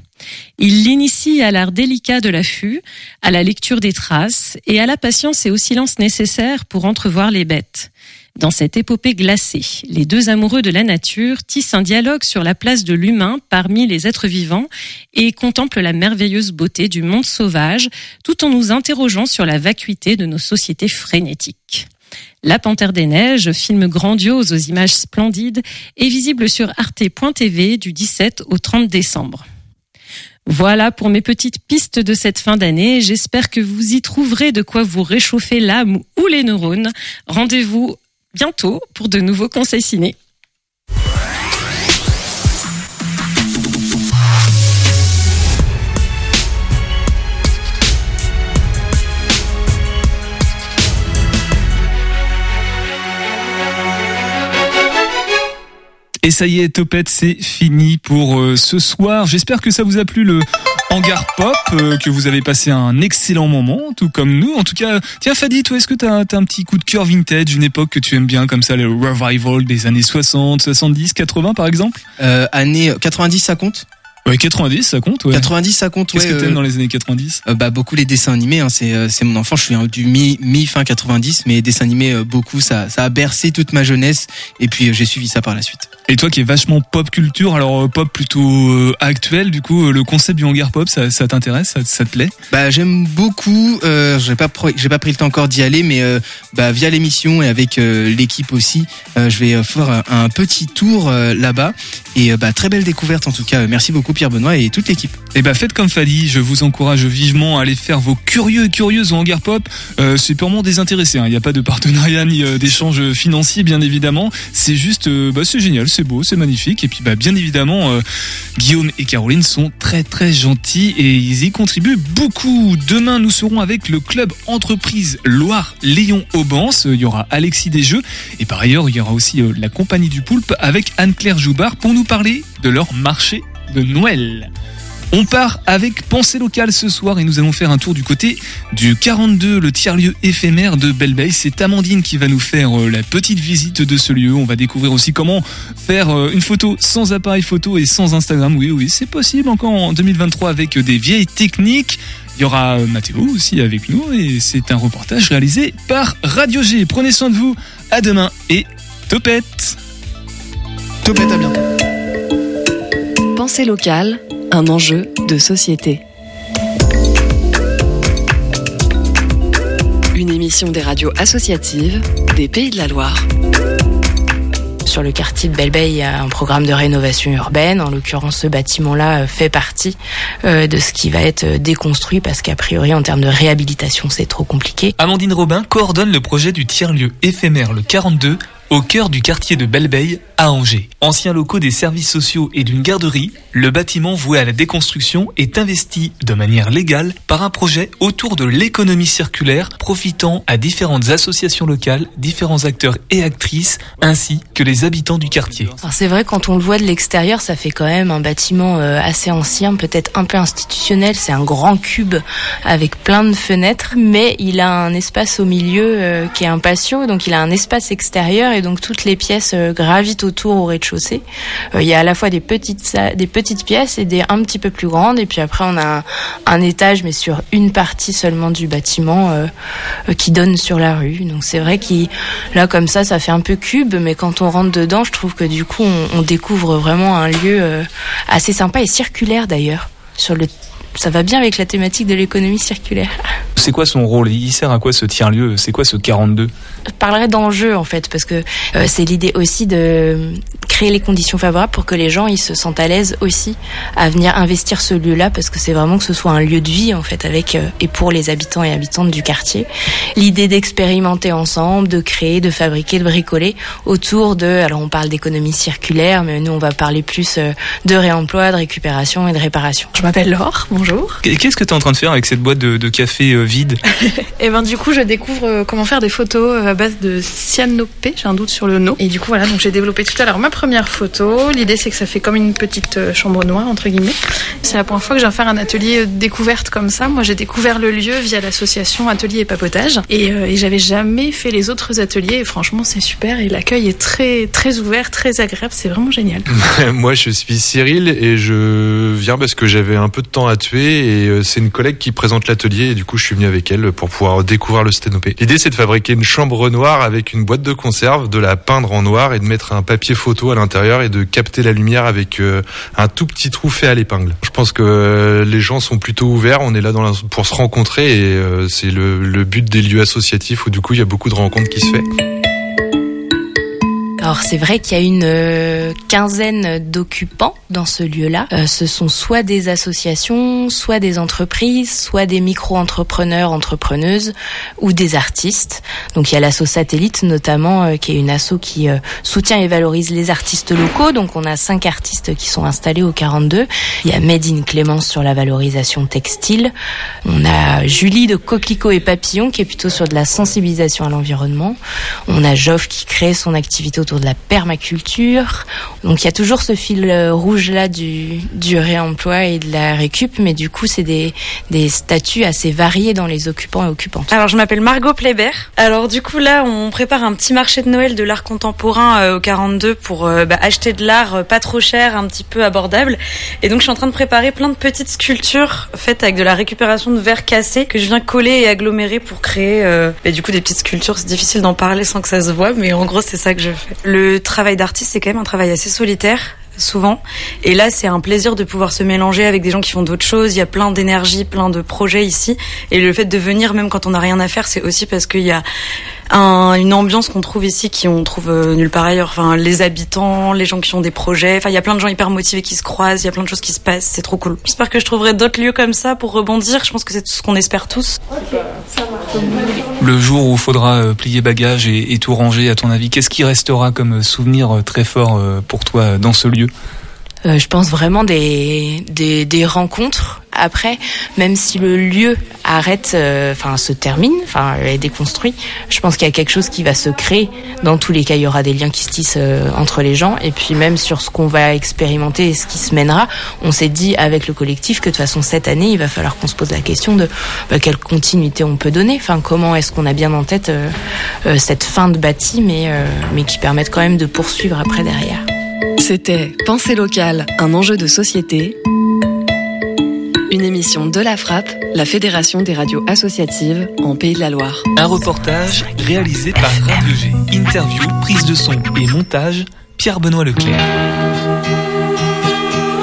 Il l'initie à l'art délicat de l'affût, à la lecture des traces et à la patience et au silence nécessaires pour entrevoir les bêtes. Dans cette épopée glacée, les deux amoureux de la nature tissent un dialogue sur la place de l'humain parmi les êtres vivants et contemplent la merveilleuse beauté du monde sauvage tout en nous interrogeant sur la vacuité de nos sociétés frénétiques. La Panthère des Neiges, film grandiose aux images splendides, est visible sur arte.tv du 17 au 30 décembre. Voilà pour mes petites pistes de cette fin d'année. J'espère que vous y trouverez de quoi vous réchauffer l'âme ou les neurones. Rendez-vous bientôt pour de nouveaux conseils ciné. Et ça y est, Topette, c'est fini pour euh, ce soir. J'espère que ça vous a plu le hangar pop, euh, que vous avez passé un excellent moment, tout comme nous. En tout cas, tiens Fadi, toi, est-ce que t'as as un petit coup de cœur vintage, une époque que tu aimes bien, comme ça, le revival des années 60, 70, 80 par exemple? Euh, Années 90, ça compte? Ouais, 90, ça compte, ouais. 90, ça compte, Qu'est-ce ouais. que t'aimes euh, dans les années 90 euh, Bah beaucoup les dessins animés, hein, c'est euh, c'est mon enfant. Je suis du mi mi fin 90, mais dessins animés euh, beaucoup, ça ça a bercé toute ma jeunesse et puis euh, j'ai suivi ça par la suite. Et toi qui es vachement pop culture, alors euh, pop plutôt euh, actuel, du coup, euh, le concept du hangar pop, ça, ça t'intéresse, ça, ça te plaît? Bah j'aime beaucoup. Euh, j'ai pas j'ai pas pris le temps encore d'y aller, mais euh, bah via l'émission et avec euh, l'équipe aussi, je vais faire un, petit tour là-bas. Et bah très belle découverte en tout cas. Merci beaucoup Pierre Benoît et toute l'équipe. Eh ben faites comme Fadi, je vous encourage vivement à aller faire vos curieux et curieuses au hangar pop. C'est purement désintéressé, hein. il n'y a pas de partenariat ni d'échange financier bien évidemment. C'est juste, bah, c'est génial, c'est beau, c'est magnifique. Et puis bah, bien évidemment, euh, Guillaume et Caroline sont très très gentils et ils y contribuent beaucoup. Demain nous serons avec le club entreprise Loire-Léon-Aubance. Il y aura Alexis Desjeux et par ailleurs il y aura aussi euh, la compagnie du Poulpe avec Anne-Claire Joubard pour nous parler de leur marché de Noël. On part avec Pensée locale ce soir et nous allons faire un tour du côté du 42, le tiers-lieu éphémère de Belle C'est Amandine qui va nous faire euh, la petite visite de ce lieu. On va découvrir aussi comment faire euh, une photo sans appareil photo et sans Instagram. Oui, oui, c'est possible encore en 2023 avec des vieilles techniques. Il y aura euh, Mathéo aussi avec nous et c'est un reportage réalisé par Radio G. Prenez soin de vous, à demain et topette Topette à bientôt. Pensée locale, un enjeu de société. Une émission des radios associatives des Pays de la Loire. Sur le quartier de Belle il y a un programme de rénovation urbaine. En l'occurrence, ce bâtiment-là euh, fait partie euh, de ce qui va être euh, déconstruit parce qu'a priori, en termes de réhabilitation, c'est trop compliqué. Amandine Robin coordonne le projet du tiers-lieu éphémère le 42 au cœur du quartier de Belleveille à Angers. Ancien locaux des services sociaux et d'une garderie, le bâtiment voué à la déconstruction est investi de manière légale par un projet autour de l'économie circulaire profitant à différentes associations locales, différents acteurs et actrices ainsi que les habitants du quartier. C'est vrai quand on le voit de l'extérieur, ça fait quand même un bâtiment euh, assez ancien, peut-être un peu institutionnel. C'est un grand cube avec plein de fenêtres, mais il a un espace au milieu euh, qui est un patio, donc il a un espace extérieur donc toutes les pièces euh, gravitent autour au rez-de-chaussée. Euh, il y a à la fois des petites des petites pièces et des un petit peu plus grandes, et puis après on a un, étage mais sur une partie seulement du bâtiment euh, qui donne sur la rue. Donc c'est vrai qu'il là comme ça ça fait un peu cube, mais quand on rentre dedans, je trouve que du coup on, on découvre vraiment un lieu assez sympa et circulaire d'ailleurs. Sur le ça va bien avec la thématique de l'économie circulaire. C'est quoi son rôle? Il sert à quoi ce tiers-lieu? C'est quoi ce 42 Je parlerai d'enjeu en fait parce que euh, c'est l'idée aussi de créer les conditions favorables pour que les gens ils se sentent à l'aise aussi à venir investir ce lieu-là parce que c'est vraiment que ce soit un lieu de vie en fait avec euh, et pour les habitants et habitantes du quartier. L'idée d'expérimenter ensemble, de créer, de fabriquer, de bricoler autour de alors on parle d'économie circulaire mais nous on va parler plus euh, de réemploi, de récupération et de réparation. Je m'appelle Laure, bonjour. Qu'est-ce que tu es en train de faire avec cette boîte de, de café euh, vide (laughs) Et ben du coup, je découvre euh, comment faire des photos euh, à base de cyanopée, j'ai un doute sur le nom. Et du coup, voilà, donc j'ai développé tout à l'heure ma première photo. L'idée, c'est que ça fait comme une petite chambre noire, entre guillemets. C'est la première fois que je viens faire un atelier découverte comme ça. Moi, j'ai découvert le lieu via l'association Atelier et Papotage. Et, euh, et j'avais jamais fait les autres ateliers. Et franchement, c'est super. Et l'accueil est très, très ouvert, très agréable. C'est vraiment génial. (laughs) Moi, je suis Cyril et je viens parce que j'avais un peu de temps à tuer et euh, c'est une collègue qui présente l'atelier et du coup, je suis venu avec elle pour pouvoir découvrir le sténopé. L'idée, c'est de fabriquer une chambre noire avec une boîte de conserve, de la peindre en noir et de mettre un papier photo à l'intérieur et de capter la lumière avec euh, un tout petit trou fait à l'épingle. Je pense que euh, les gens sont plutôt ouverts. On est là pour se rencontrer et c'est le, le but des lieux associatifs où du coup, il y a beaucoup de rencontres qui se fait. Alors c'est vrai qu'il y a une euh, quinzaine d'occupants dans ce lieu-là. Euh, ce sont soit des associations, soit des entreprises, soit des micro-entrepreneurs, entrepreneuses ou des artistes. Donc il y a l'asso Satellite notamment, euh, qui est une asso qui soutient et valorise les artistes locaux. Donc on a cinq artistes qui sont installés au 42. Il y a Made in Clémence sur la valorisation textile. On a Julie de Coquelicot et Papillon qui est plutôt sur de la sensibilisation à l'environnement. On a Joff qui crée son activité autour de la permaculture. Donc il y a toujours ce fil euh, rouge là du, du réemploi et de la récup, mais du coup c'est des, des statuts assez variés dans les occupants et occupantes. Alors je m'appelle Margot Plébert. Alors du coup là on prépare un petit marché de Noël de l'art contemporain euh, au 42 pour euh, bah, acheter de l'art pas trop cher, un petit peu abordable. Et donc je suis en train de préparer plein de petites sculptures faites avec de la récupération de verre cassé que je viens coller et agglomérer pour créer bah, du coup des petites sculptures. C'est difficile d'en parler sans que ça se voit, mais en gros c'est ça que je fais. Le travail d'artiste c'est quand même un travail assez solitaire souvent. Et là, c'est un plaisir de pouvoir se mélanger avec des gens qui font d'autres choses. Il y a plein d'énergie, plein de projets ici. Et le fait de venir, même quand on n'a rien à faire, c'est aussi parce qu'il y a un, une ambiance qu'on trouve ici qui on trouve euh, nulle part ailleurs. Enfin, les habitants, les gens qui ont des projets. Enfin, il y a plein de gens hyper motivés qui se croisent. Il y a plein de choses qui se passent. C'est trop cool. J'espère que je trouverai d'autres lieux comme ça pour rebondir. Je pense que c'est tout ce qu'on espère tous. Le jour où il faudra euh, plier bagages et, et tout ranger, à ton avis, qu'est-ce qui restera comme souvenir euh, très fort pour toi dans ce lieu? Euh, je pense vraiment des, des, des, rencontres. Après, même si le lieu arrête, euh, enfin se termine, enfin est déconstruit, je pense qu'il y a quelque chose qui va se créer. Dans tous les cas, il y aura des liens qui se tissent euh, entre les gens. Et puis même sur ce qu'on va expérimenter et ce qui se mènera, on s'est dit avec le collectif que de toute façon cette année, il va falloir qu'on se pose la question de bah, quelle continuité on peut donner. Enfin, comment est-ce qu'on a bien en tête cette fin de bâti, mais mais qui permette quand même de poursuivre après derrière. C'était Pensée locale, un enjeu de société. Une émission de la Frappe, la Fédération des radios associatives en Pays de la Loire. Un reportage réalisé par Radio G. Interview, prise de son et montage, Pierre-Benoît Leclerc.